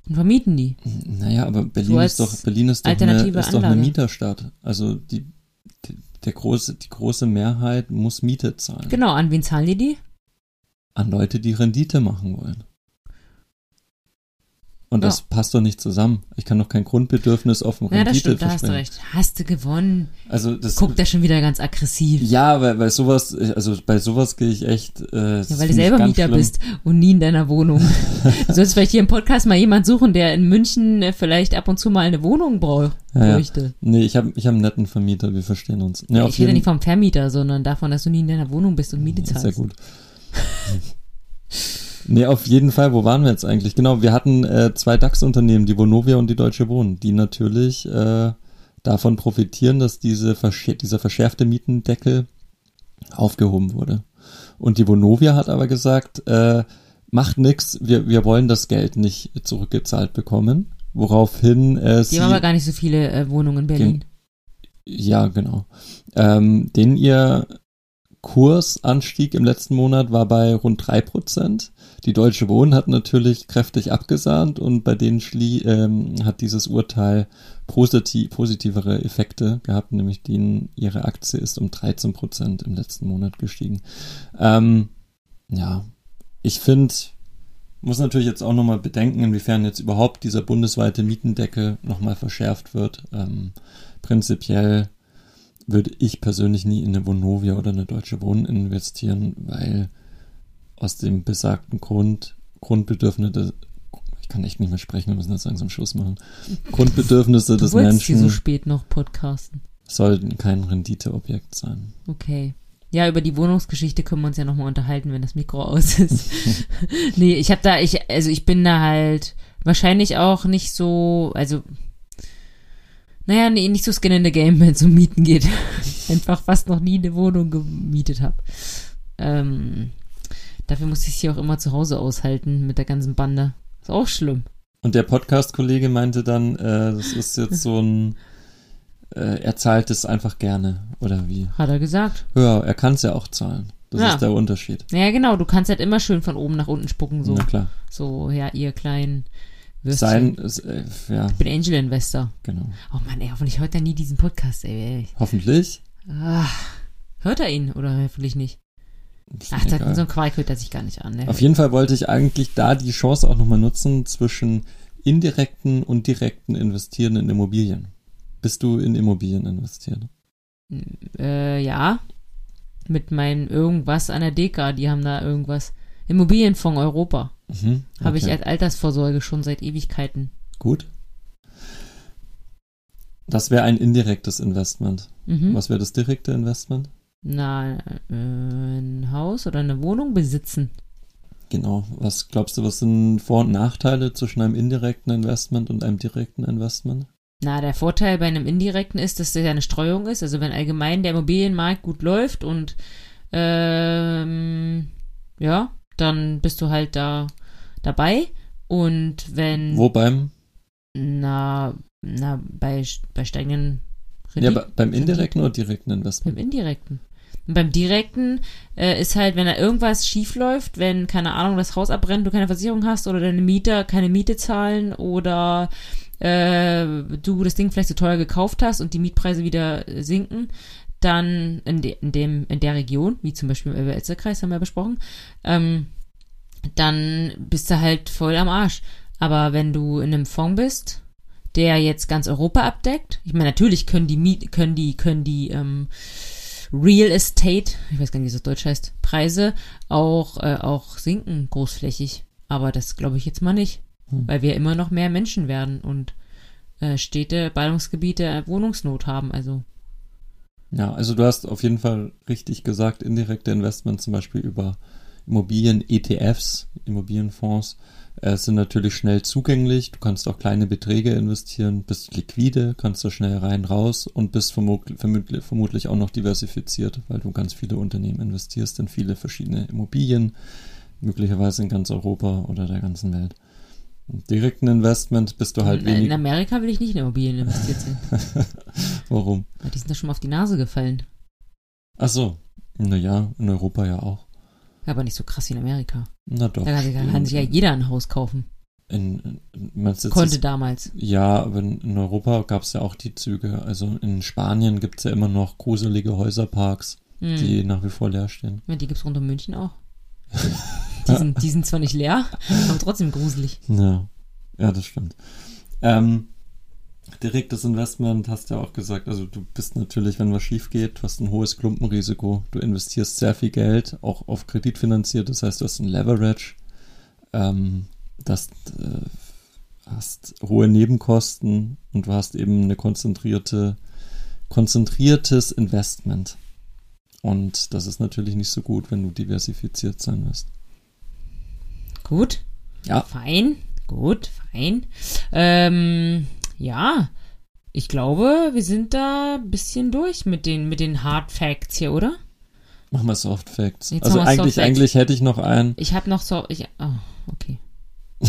und vermieten die. Naja, aber Berlin So ist doch, Berlin ist doch, eine, ist doch eine. Mieterstadt. Also die, die, der große, die große Mehrheit muss Miete zahlen. Genau, an wen zahlen die die? An Leute, die Rendite machen wollen. Und das Ja. passt doch nicht zusammen. Ich kann doch kein Grundbedürfnis auf Ja, das stimmt, da hast du recht. Hast du gewonnen. Also das Guckt er schon wieder ganz aggressiv. ja, weil, weil sowas, also bei sowas gehe ich echt. Äh, das Ja, weil du selber Mieter schlimm. bist und nie in deiner Wohnung. <laughs> du sollst vielleicht hier im Podcast mal jemand suchen, der in München äh, vielleicht ab und zu mal eine Wohnung brauch- Ja, ja. bräuchte. Nee, ich habe ich hab einen netten Vermieter, wir verstehen uns. Ja, ich rede nicht vom Vermieter, sondern davon, dass du nie in deiner Wohnung bist und Miete Ja, zahlst. Sehr gut. <laughs> nee, auf jeden Fall, wo waren wir jetzt eigentlich? Genau, wir hatten äh, zwei DAX-Unternehmen, die Vonovia und die Deutsche Wohnen, die natürlich äh, davon profitieren, dass diese verschär dieser verschärfte Mietendeckel aufgehoben wurde. Und die Vonovia hat aber gesagt, äh, macht nix, wir, wir wollen das Geld nicht zurückgezahlt bekommen. Woraufhin äh, Die sie haben aber gar nicht so viele äh, Wohnungen in Berlin. ja, genau. Ähm, den ihr Kursanstieg im letzten Monat war bei rund 3%. Die Deutsche Wohnen hat natürlich kräftig abgesahnt und bei denen schlie, ähm, hat dieses Urteil positiv, positivere Effekte gehabt, nämlich denen ihre Aktie ist um 13% im letzten Monat gestiegen. Ähm, ja, ich finde, muss natürlich jetzt auch nochmal bedenken, inwiefern jetzt überhaupt dieser bundesweite Mietendeckel nochmal verschärft wird. Ähm, prinzipiell würde ich persönlich nie in eine Vonovia oder eine Deutsche Wohnen investieren, weil aus dem besagten Grund, Grundbedürfnisse, ich kann echt nicht mehr sprechen, wir müssen jetzt langsam Schluss machen. Grundbedürfnisse Du des wolltest die Menschen so spät noch podcasten. sollten kein Renditeobjekt sein. Okay. Ja, über die Wohnungsgeschichte können wir uns ja nochmal unterhalten, wenn das Mikro aus ist. <laughs> nee, ich habe da, ich, also ich bin da halt wahrscheinlich auch nicht so, also, naja, nee, nicht so skin in the game, wenn es um Mieten geht. <laughs> Einfach fast noch nie eine Wohnung gemietet habe. Ähm, dafür muss ich sie auch immer zu Hause aushalten mit der ganzen Bande. Ist auch schlimm. Und der Podcast-Kollege meinte dann, äh, das ist jetzt so ein, äh, er zahlt es einfach gerne, oder wie? Hat er gesagt. Ja, er kann es ja auch zahlen. Das Ja. ist der Unterschied. Naja, genau, du kannst halt immer schön von oben nach unten spucken, so. Na klar. So, ja, ihr kleinen Würstchen. Sein, ist, äh, ja, Ich bin Angel Investor. genau. Oh Mann, ey, hoffentlich hört er nie diesen Podcast, ey. ey. Hoffentlich. Ah, hört er ihn oder hoffentlich nicht? Ach, da, so ein Quark hört er sich gar nicht an. Ne? Auf jeden Fall wollte ich eigentlich da die Chance auch nochmal nutzen zwischen indirekten und direkten Investieren in Immobilien. Bist du in Immobilien investiert? Äh, ja. Mit meinem irgendwas an der Deka, die haben da irgendwas. Immobilienfonds Europa. Mhm. Habe ich okay. als Altersvorsorge schon seit Ewigkeiten. Gut. Das wäre ein indirektes Investment. Mhm. Was wäre das direkte Investment? Na, äh, ein Haus oder eine Wohnung besitzen. Genau. Was glaubst du, was sind Vor- und Nachteile zwischen einem indirekten Investment und einem direkten Investment? Na, der Vorteil bei einem indirekten ist, dass das ja eine Streuung ist. Also wenn allgemein der Immobilienmarkt gut läuft und ähm, ja, dann bist du halt da dabei. Und wenn Wo beim? na, na bei, bei steigenden Ja, Renditen- be- beim indirekten oder direkten Investment? beim indirekten. Und beim direkten äh, ist halt, wenn da irgendwas schief läuft, wenn, keine Ahnung, das Haus abbrennt, du keine Versicherung hast oder deine Mieter keine Miete zahlen oder äh, du das Ding vielleicht zu teuer gekauft hast und die Mietpreise wieder sinken, dann in, de, in dem in der Region, wie zum Beispiel im Elbe-Elster-Kreis, haben wir ja besprochen, ähm, dann bist du halt voll am Arsch. Aber wenn du in einem Fonds bist, der jetzt ganz Europa abdeckt, ich meine, natürlich können die Miet, können die, können die ähm, Real Estate, ich weiß gar nicht, wie das auf Deutsch heißt, Preise auch, äh, auch sinken großflächig. Aber das glaube ich jetzt mal nicht, Hm. weil wir immer noch mehr Menschen werden und äh, Städte, Ballungsgebiete Wohnungsnot haben. Also Ja, also du hast auf jeden Fall richtig gesagt, indirekte Investment zum Beispiel über Immobilien-ETFs, Immobilienfonds, äh, sind natürlich schnell zugänglich. Du kannst auch kleine Beträge investieren, bist liquide, kannst da schnell rein, raus und bist vermutlich, vermutlich auch noch diversifiziert, weil du ganz viele Unternehmen investierst in viele verschiedene Immobilien, möglicherweise in ganz Europa oder der ganzen Welt. Im direkten Investment bist du halt in, wenig. in Amerika will ich nicht in Immobilien investiert sein. <laughs> Warum? Weil die sind da schon mal auf die Nase gefallen. Ach so. Naja, in Europa ja auch. Aber nicht so krass wie in Amerika. Na doch. Da kann sich, kann sich ja jeder ein Haus kaufen. In, in, Konnte das- damals. Ja, aber in Europa gab es ja auch die Züge. Also in Spanien gibt es ja immer noch gruselige Häuserparks, Hm. die nach wie vor leer stehen. Ja, die gibt's rund um München auch. <laughs> Die sind, die sind zwar nicht leer, aber trotzdem gruselig. Ja, ja, das stimmt. Ähm, direktes Investment hast du ja auch gesagt. Also du bist natürlich, wenn was schief geht, du hast ein hohes Klumpenrisiko. Du investierst sehr viel Geld, auch auf Kredit finanziert. Das heißt, du hast ein Leverage. Ähm, das äh, hast hohe Nebenkosten und du hast eben eine konzentrierte, konzentriertes Investment. Und das ist natürlich nicht so gut, wenn du diversifiziert sein wirst. Gut. Ja. Fein. Gut, fein. Ähm, ja. Ich glaube, wir sind da ein bisschen durch mit den, mit den Hard Facts hier, oder? Mach mal Soft Facts. Jetzt also machen wir eigentlich, eigentlich hätte ich noch einen. Ich habe noch so. Ich, oh, okay. <laughs>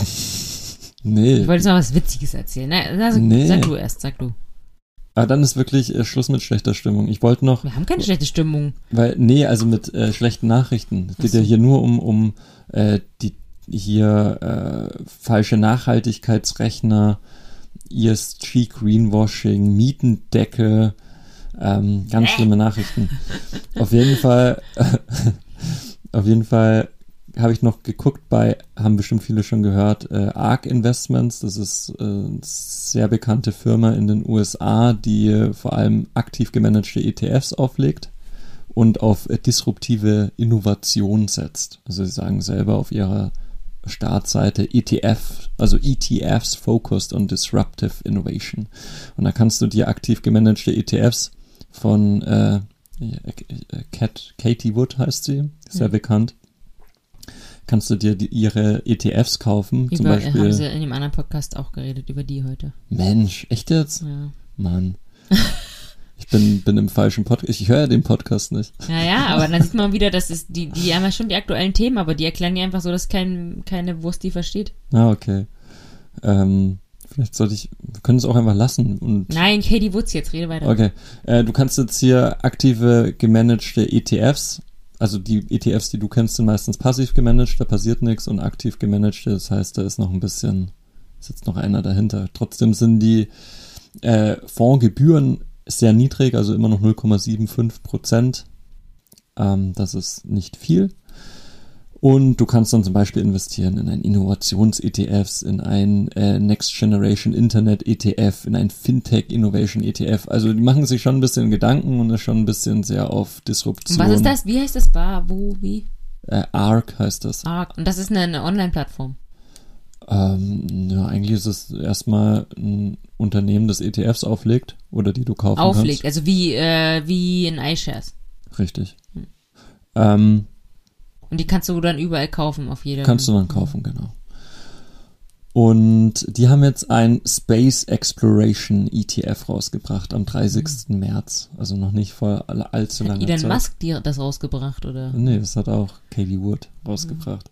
Nee. Ich wollte jetzt noch was Witziges erzählen. Na, also, Nee. Sag du erst, sag du. Aber dann ist wirklich äh, Schluss mit schlechter Stimmung. Ich wollte noch, Wir haben keine schlechte Stimmung. weil, nee, also mit äh, schlechten Nachrichten. Es geht so. ja hier nur um, um äh, die hier äh, falsche Nachhaltigkeitsrechner, ESG Greenwashing, Mietendecke, ähm, ganz schlimme Nachrichten. Auf jeden Fall, <laughs> auf jeden Fall habe ich noch geguckt bei, haben bestimmt viele schon gehört, äh, ARK Investments, das ist äh, eine sehr bekannte Firma in den USA, die äh, vor allem aktiv gemanagte ETFs auflegt und auf äh, disruptive Innovation setzt. Also sie sagen selber auf ihrer Startseite ETF, also ETFs focused on disruptive innovation. Und da kannst du dir aktiv gemanagte ETFs von äh, äh, Cat, Katie Wood heißt sie, sehr Mhm. bekannt. Kannst du dir die, ihre ETFs kaufen, zum Über, haben Beispiel. sie in dem anderen Podcast auch geredet, über die heute. Mensch, echt jetzt? Ja. Mann. <laughs> Ich bin, bin im falschen Podcast. Ich höre ja den Podcast nicht. Naja, aber dann sieht man wieder, dass es die, die haben ja schon die aktuellen Themen, aber die erklären die einfach so, dass kein, keine Wurst die versteht. Ah, okay. Ähm, vielleicht sollte ich, wir können es auch einfach lassen und Nein, Katie Woods jetzt, rede weiter. Okay. Äh, du kannst jetzt hier aktive gemanagte ETFs, also die ETFs, die du kennst, sind meistens passiv gemanagt, da passiert nichts und aktiv gemanagte, das heißt, da ist noch ein bisschen, ist jetzt noch einer dahinter. Trotzdem sind die äh, Fondsgebühren sehr niedrig, also immer noch 0,75 Prozent. Ähm, das ist nicht viel. Und du kannst dann zum Beispiel investieren in ein Innovations-ETFs, in ein äh, Next Generation Internet ETF, in ein Fintech Innovation ETF. Also die machen sich schon ein bisschen Gedanken und ist schon ein bisschen sehr auf Disruption. was ist das? Wie heißt das? War, wo, wie? Äh, ARC heißt das. Ah, und das ist eine, eine Online-Plattform. Ähm, ja, eigentlich ist es erstmal ein Unternehmen, das ETFs auflegt oder die du kaufen Auflegt, also wie, äh, wie in iShares. kannst. Richtig. Hm. Ähm, Und die kannst du dann überall kaufen, auf jeder. Kannst du dann kaufen, genau. Und die haben jetzt ein Space Exploration ETF rausgebracht am 30. März. Also noch nicht vor all- allzu langer Elon Zeit. Musk dir das rausgebracht, oder? Nee, das hat auch Katie Wood rausgebracht.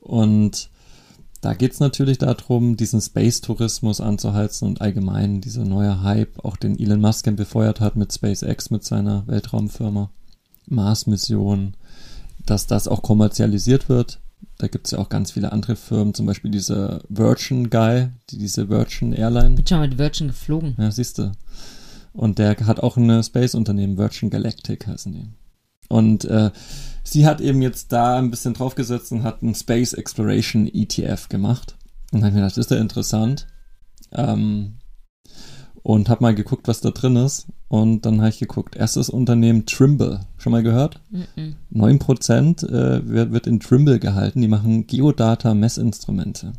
Und da geht's natürlich darum, diesen Space-Tourismus anzuheizen und allgemein dieser neue Hype, auch den Elon Musk befeuert hat mit SpaceX, mit seiner Weltraumfirma, Mars-Mission, dass das auch kommerzialisiert wird. Da gibt's ja auch ganz viele andere Firmen, zum Beispiel dieser Virgin Guy, die, diese Virgin Airline. Bin schon mit Virgin geflogen. Ja, siehst du. Und der hat auch ein Space-Unternehmen, Virgin Galactic heißen die. Und äh, sie hat eben jetzt da ein bisschen draufgesetzt und hat einen Space Exploration ETF gemacht. Und dann hab ich mir gedacht, das ist ja interessant. Ähm, und hab mal geguckt, was da drin ist. Und dann habe ich geguckt, erstes Unternehmen Trimble. Schon mal gehört? Mhm. 9% äh, wird, wird in Trimble gehalten. Die machen Geodata-Messinstrumente.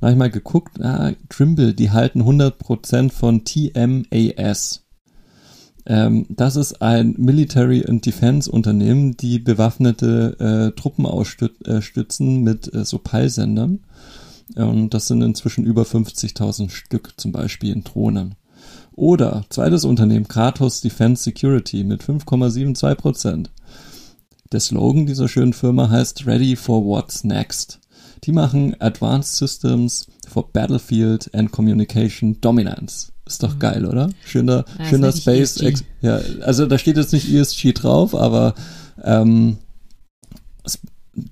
Da habe ich mal geguckt, ah, Trimble, die halten 100% von TMAS. Ähm, das ist ein Military and Defense Unternehmen, die bewaffnete äh, Truppen ausstützen mit äh, so Peilsendern. Und das sind inzwischen über 50.000 Stück zum Beispiel in Drohnen. Oder zweites Unternehmen, Kratos Defense Security mit 5,72 Prozent. Der Slogan dieser schönen Firma heißt Ready for What's Next. Die machen Advanced Systems for Battlefield and Communication Dominance. Ist doch mhm. geil, oder? Schöner, ja, schöner Space. ESG. Ja, also da steht jetzt nicht ESG drauf, aber ähm,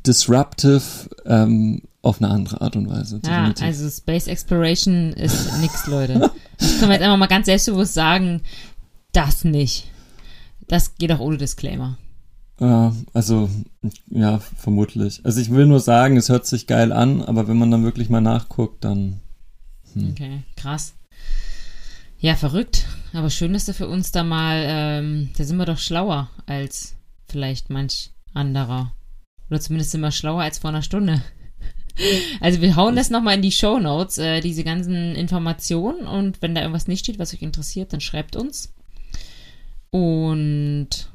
disruptive ähm, auf eine andere Art und Weise. Ja, also Space Exploration ist <laughs> nix, Leute. Das können wir jetzt einfach mal ganz selbstbewusst sagen, das nicht. Das geht auch ohne Disclaimer. Also, ja, vermutlich. Also ich will nur sagen, es hört sich geil an, aber wenn man dann wirklich mal nachguckt, dann. Hm. Okay, krass. Ja, verrückt. Aber schön, dass du für uns da mal, ähm, da sind wir doch schlauer als vielleicht manch anderer. Oder zumindest sind wir schlauer als vor einer Stunde. <laughs> Also wir hauen das nochmal in die Show Notes, äh, diese ganzen Informationen. Und wenn da irgendwas nicht steht, was euch interessiert, dann schreibt uns. Und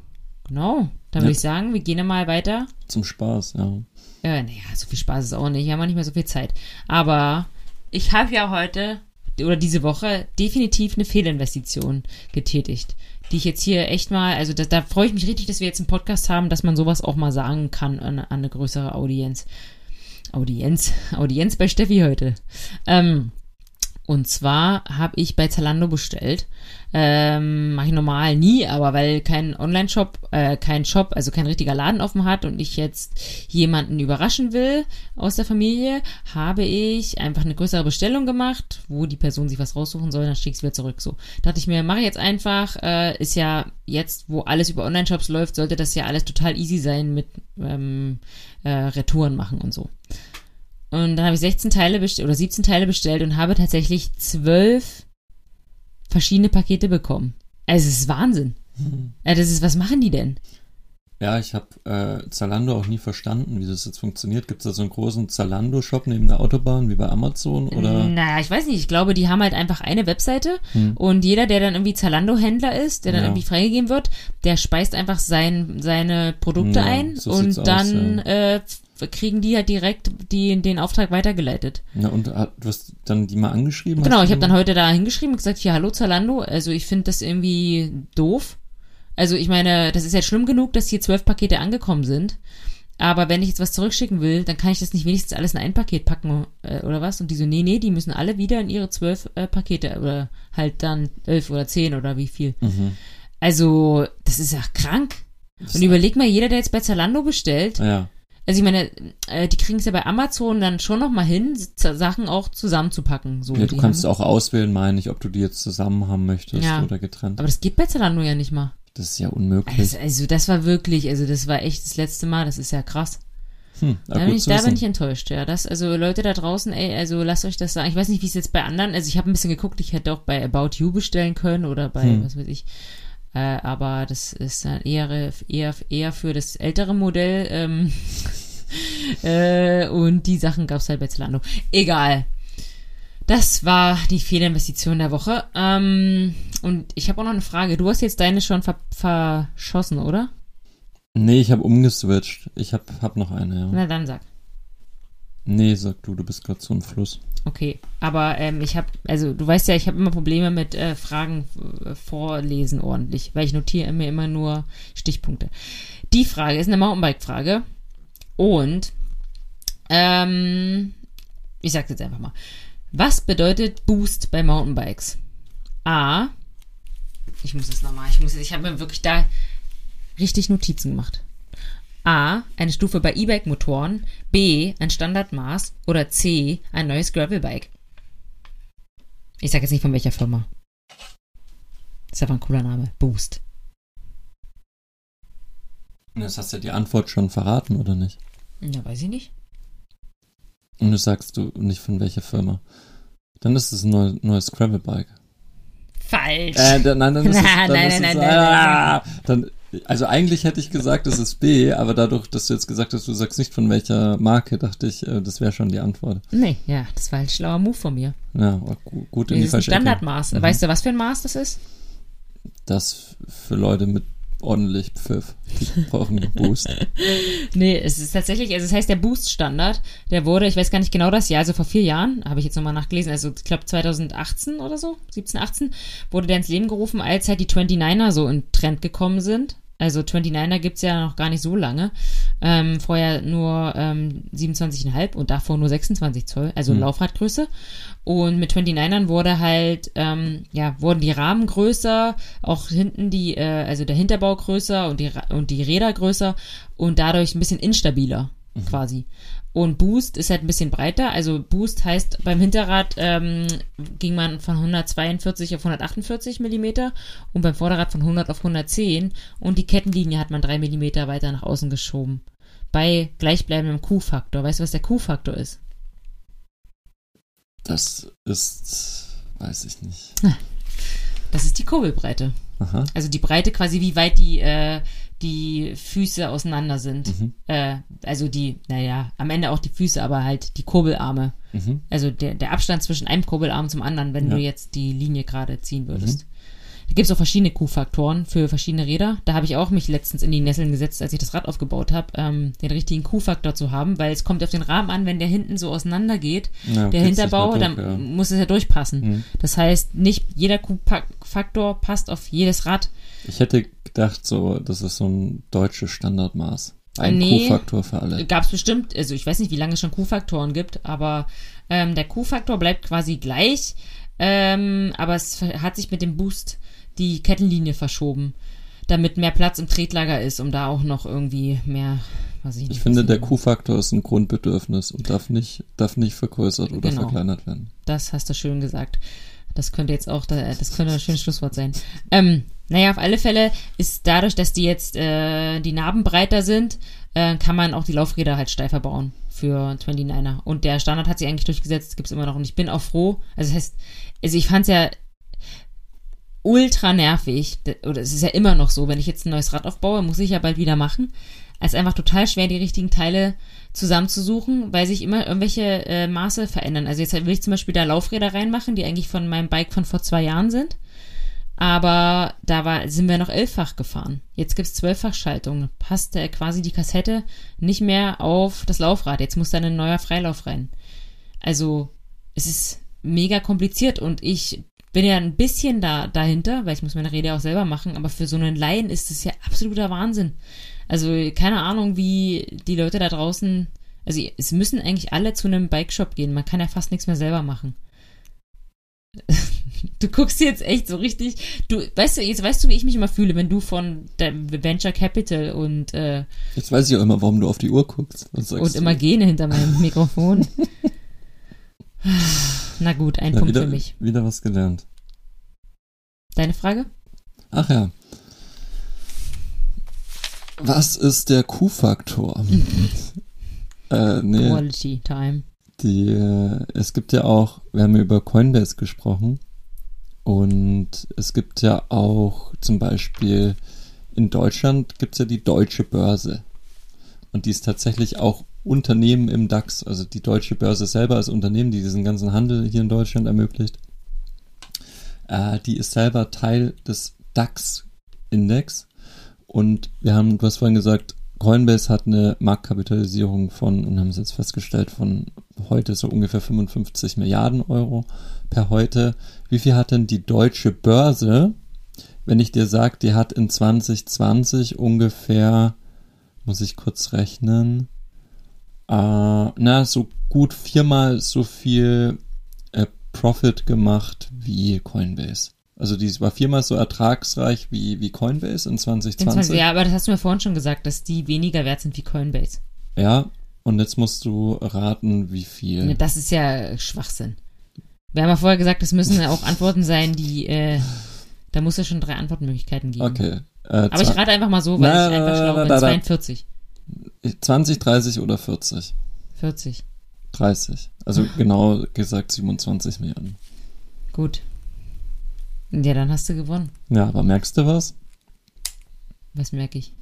genau, dann würde ja. ich sagen, wir gehen mal weiter. Zum Spaß, ja. Äh, naja, so viel Spaß ist auch nicht. Wir haben auch nicht mehr so viel Zeit. Aber ich habe ja heute oder diese Woche definitiv eine Fehlinvestition getätigt, die ich jetzt hier echt mal, also da, da freue ich mich richtig, dass wir jetzt einen Podcast haben, dass man sowas auch mal sagen kann an, an eine größere Audienz. Audienz, <laughs> Audienz bei Steffi heute. Ähm, und zwar habe ich bei Zalando bestellt. Ähm, Mache ich normal nie, aber weil kein Online-Shop, äh, kein Shop, also kein richtiger Laden offen hat und ich jetzt jemanden überraschen will aus der Familie, habe ich einfach eine größere Bestellung gemacht, wo die Person sich was raussuchen soll, dann schicke ich es wieder zurück. So dachte ich mir, mache ich jetzt einfach. Äh, ist ja jetzt, wo alles über Online-Shops läuft, sollte das ja alles total easy sein mit ähm, äh, Retouren machen und so. Und dann habe ich 16 Teile bestellt oder 17 Teile bestellt und habe tatsächlich zwölf verschiedene Pakete bekommen. Also es ist Wahnsinn. Ja, das ist, was machen die denn? Ja, ich habe äh, Zalando auch nie verstanden, wie das jetzt funktioniert. Gibt es da so einen großen Zalando-Shop neben der Autobahn wie bei Amazon oder? Naja, ich weiß nicht. Ich glaube, die haben halt einfach eine Webseite hm. und jeder, der dann irgendwie Zalando-Händler ist, der dann ja. irgendwie freigegeben wird, der speist einfach sein, seine Produkte ja, ein so und dann aus, ja. äh, kriegen die halt direkt die, den Auftrag weitergeleitet. Ja, und du hast dann die mal angeschrieben? Genau, ich habe dann heute da hingeschrieben und gesagt, hier, hallo Zalando, also ich finde das irgendwie doof. Also ich meine, das ist ja schlimm genug, dass hier zwölf Pakete angekommen sind. Aber wenn ich jetzt was zurückschicken will, dann kann ich das nicht wenigstens alles in ein Paket packen äh, oder was? Und die so, nee, nee, die müssen alle wieder in ihre zwölf äh, Pakete oder halt dann elf oder zehn oder wie viel. Mhm. Also, das ist ja krank. Und überleg mal, jeder, der jetzt bei Zalando bestellt, ja. Also ich meine, äh, die kriegen es ja bei Amazon dann schon noch mal hin, Sachen auch zusammenzupacken. So, ja, du kannst haben. auch auswählen, meine ich, ob du die jetzt zusammen haben möchtest ja. oder getrennt. Aber das geht bei Zalando ja nicht mal. Das ist ja unmöglich. Also, also, das war wirklich, also das war echt das letzte Mal, das ist ja krass. Hm, da, bin ich, da bin ich enttäuscht, ja. Das, also Leute da draußen, ey, also lasst euch das sagen. Ich weiß nicht, wie es jetzt bei anderen, also ich habe ein bisschen geguckt, ich hätte auch bei About You bestellen können oder bei, hm. was weiß ich. Äh, aber das ist dann eher, eher, eher für das ältere Modell. Ähm, <laughs> äh, und die Sachen gab es halt bei Zalando. Egal. Das war die Fehlinvestition der Woche. Ähm, und ich habe auch noch eine Frage. Du hast jetzt deine schon ver verschossen, oder? Nee, ich habe umgeswitcht. Ich habe hab noch eine, ja. Na dann sag. Nee, sag du, du bist gerade so ein Fluss. Okay, aber ähm, ich habe, also du weißt ja, ich habe immer Probleme mit äh, Fragen äh, vorlesen ordentlich, weil ich notiere mir immer nur Stichpunkte. Die Frage ist eine Mountainbike-Frage. Und ähm, ich sage jetzt einfach mal. Was bedeutet Boost bei Mountainbikes? A. Ich muss es nochmal, ich muss ich habe mir wirklich da richtig Notizen gemacht. A. Eine Stufe bei E-Bike-Motoren. B. Ein Standardmaß. Oder C. Ein neues Gravelbike. Ich sage jetzt nicht von welcher Firma. Das ist einfach ein cooler Name. Boost. Das hast du ja die Antwort schon verraten, oder nicht? Ja, weiß ich nicht. Und du sagst du nicht von welcher Firma. Dann ist es ein neues, neues Gravelbike. Falsch. Äh, dann, nein, dann ist es, <laughs> dann nein, ist nein, es, nein, ah, dann, also eigentlich hätte ich gesagt, es ist B, aber dadurch, dass du jetzt gesagt hast, du sagst nicht von welcher Marke, dachte ich, äh, das wäre schon die Antwort. Nee, ja, das war ein schlauer Move von mir. Ja, gut, in nee, die Standardmaß. Mhm. Weißt du, was für ein Maß das ist? das für Leute mit ordentlich Pfiff. Die brauchen einen Boost. <laughs> Nee, es ist tatsächlich, also es heißt der Boost-Standard, der wurde, ich weiß gar nicht genau das Jahr, also vor vier Jahren, habe ich jetzt nochmal nachgelesen, also ich glaube 2018 oder so, 17, 18, wurde der ins Leben gerufen, als halt die 29er so in Trend gekommen sind. Also 29er gibt's ja noch gar nicht so lange. Ähm, vorher nur ähm, 27,5 und davor nur 26 Zoll, also Mhm. Laufradgröße. Und mit 29ern wurde halt, ähm, ja, wurden die Rahmen größer, auch hinten die, äh, also der Hinterbau größer und die, und die Räder größer und dadurch ein bisschen instabiler quasi. Und Boost ist halt ein bisschen breiter. Also Boost heißt, beim Hinterrad ähm, ging man von 142 auf 148 Millimeter und beim Vorderrad von 100 auf 110 und die Kettenlinie hat man drei Millimeter weiter nach außen geschoben. Bei gleichbleibendem Q-Faktor. Weißt du, was der Q-Faktor ist? Das ist, weiß ich nicht. Das ist die Kurbelbreite. Aha. Also die Breite quasi, wie weit die, äh, die Füße auseinander sind. Mhm. Äh, also die, naja, am Ende auch die Füße, aber halt die Kurbelarme. Mhm. Also der, der Abstand zwischen einem Kurbelarm zum anderen, wenn Ja. du jetzt die Linie gerade ziehen würdest. Da gibt es auch verschiedene Q-Faktoren für verschiedene Räder. Da habe ich auch mich letztens in die Nesseln gesetzt, als ich das Rad aufgebaut habe, ähm, den richtigen Q-Faktor zu haben, weil es kommt auf den Rahmen an, wenn der hinten so auseinander geht, Ja, der Hinterbau, mehr dann durch, ja. muss es ja durchpassen. Mhm. Das heißt, nicht jeder Q-Faktor passt auf jedes Rad. Ich hätte gedacht, so, das ist so ein deutsches Standardmaß. Ein Nee. Q-Faktor für alle. Gab es bestimmt, also ich weiß nicht, wie lange es schon Q-Faktoren gibt, aber ähm, der Q-Faktor bleibt quasi gleich, ähm, aber es hat sich mit dem Boost die Kettenlinie verschoben, damit mehr Platz im Tretlager ist, um da auch noch irgendwie mehr, weiß ich nicht. Ich finde, der Q-Faktor ist ein Grundbedürfnis und darf nicht, darf nicht vergrößert oder Genau. verkleinert werden. Das hast du schön gesagt. Das könnte jetzt auch, da- das könnte ein schönes Schlusswort sein. Ähm, naja, auf alle Fälle ist dadurch, dass die jetzt äh, die Narben breiter sind, äh, kann man auch die Laufräder halt steifer bauen für 29er. Und der Standard hat sich eigentlich durchgesetzt, gibt's immer noch. Und ich bin auch froh. Also das heißt, also ich fand's ja ultra nervig, oder es ist ja immer noch so, wenn ich jetzt ein neues Rad aufbaue, muss ich ja bald wieder machen. Es ist einfach total schwer, die richtigen Teile zusammenzusuchen, weil sich immer irgendwelche äh, Maße verändern. Also jetzt will ich zum Beispiel da Laufräder reinmachen, die eigentlich von meinem Bike von vor zwei Jahren sind. Aber da war, sind wir noch elffach gefahren. Jetzt gibt's zwölffach Schaltung. Passt äh, quasi die Kassette nicht mehr auf das Laufrad. Jetzt muss da ein neuer Freilauf rein. Also es ist mega kompliziert und ich bin ja ein bisschen da dahinter, weil ich muss meine Rede auch selber machen, aber für so einen Laien ist es ja absoluter Wahnsinn. Also keine Ahnung, wie die Leute da draußen, also es müssen eigentlich alle zu einem Bikeshop gehen. Man kann ja fast nichts mehr selber machen. <laughs> Du guckst jetzt echt so richtig. Du weißt du, jetzt weißt du, wie ich mich immer fühle, wenn du von Venture Capital und äh, Jetzt weiß ich auch immer, warum du auf die Uhr guckst. Was sagst und immer Gene hinter meinem Mikrofon. <laughs> Na gut, ein Ja, Punkt wieder, für mich. wieder was gelernt. Deine Frage? Ach ja. Was ist der Q-Faktor? <laughs> äh, nee, Quality Time. die, äh, es gibt ja auch, wir haben ja über Coinbase gesprochen und es gibt ja auch zum Beispiel in Deutschland gibt es ja die Deutsche Börse und die ist tatsächlich auch Unternehmen im DAX, also die Deutsche Börse selber als Unternehmen, die diesen ganzen Handel hier in Deutschland ermöglicht, äh, die ist selber Teil des DAX-Index und wir haben, du hast vorhin gesagt, Coinbase hat eine Marktkapitalisierung von, und haben es jetzt festgestellt, von heute so ungefähr 55 Milliarden Euro per heute. Wie viel hat denn die deutsche Börse, wenn ich dir sage, die hat in 2020 ungefähr, muss ich kurz rechnen, äh, na, so gut viermal so viel äh, Profit gemacht wie Coinbase. Also die war viermal so ertragsreich wie, wie Coinbase in 2020. 20, ja, aber das hast du mir vorhin schon gesagt, dass die weniger wert sind wie Coinbase. Ja, und jetzt musst du raten, wie viel. Ne, Das ist ja Schwachsinn. Wir haben ja vorher gesagt, das müssen auch Antworten sein, die, äh, da muss es schon drei Antwortmöglichkeiten geben. Okay. Äh, Aber ich rate einfach mal so, weil Na, ich einfach schlau bin. na, na. 42, 20, 30 oder 40? 40. 30. Also <laughs> genau gesagt 27 Milliarden. Gut. Ja, dann hast du gewonnen. Ja, aber merkst du was? Was merke ich?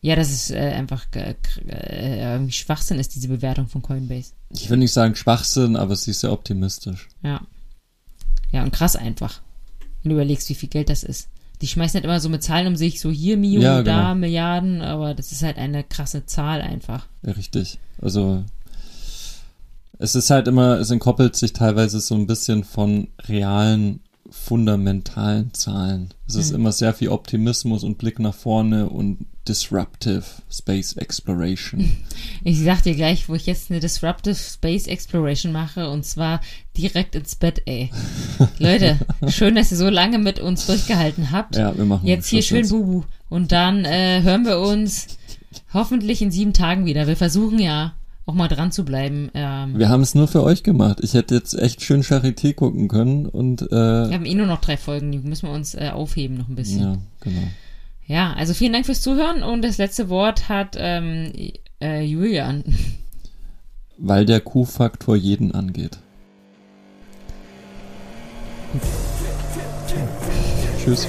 Ja, dass es äh, einfach äh, äh, irgendwie Schwachsinn ist, diese Bewertung von Coinbase. Ich will nicht sagen Schwachsinn, aber sie ist sehr optimistisch. Ja. Ja, und krass einfach. Wenn du überlegst, wie viel Geld das ist. Die schmeißen halt immer so mit Zahlen um sich, so hier Mio, Ja, da genau. Milliarden, aber das ist halt eine krasse Zahl einfach. Ja, richtig. Also es ist halt immer, es entkoppelt sich teilweise so ein bisschen von realen, fundamentalen Zahlen. Es ist Hm. immer sehr viel Optimismus und Blick nach vorne und disruptive Space Exploration. <laughs> Ich sag dir gleich, wo ich jetzt eine Disruptive Space Exploration mache und zwar direkt ins Bett, ey. Leute, schön, dass ihr so lange mit uns durchgehalten habt. ja, wir machen Jetzt hier schön jetzt. Bubu. Und dann äh, hören wir uns hoffentlich in sieben Tagen wieder. Wir versuchen ja auch mal dran zu bleiben. Ähm, Wir haben es nur für euch gemacht. Ich hätte jetzt echt schön Charité gucken können und äh, wir haben eh nur noch drei Folgen, die müssen wir uns äh, aufheben noch ein bisschen. ja, genau. Ja, also vielen Dank fürs Zuhören und das letzte Wort hat ähm, äh, Julian. Weil der Q-Faktor jeden angeht. Tschüss.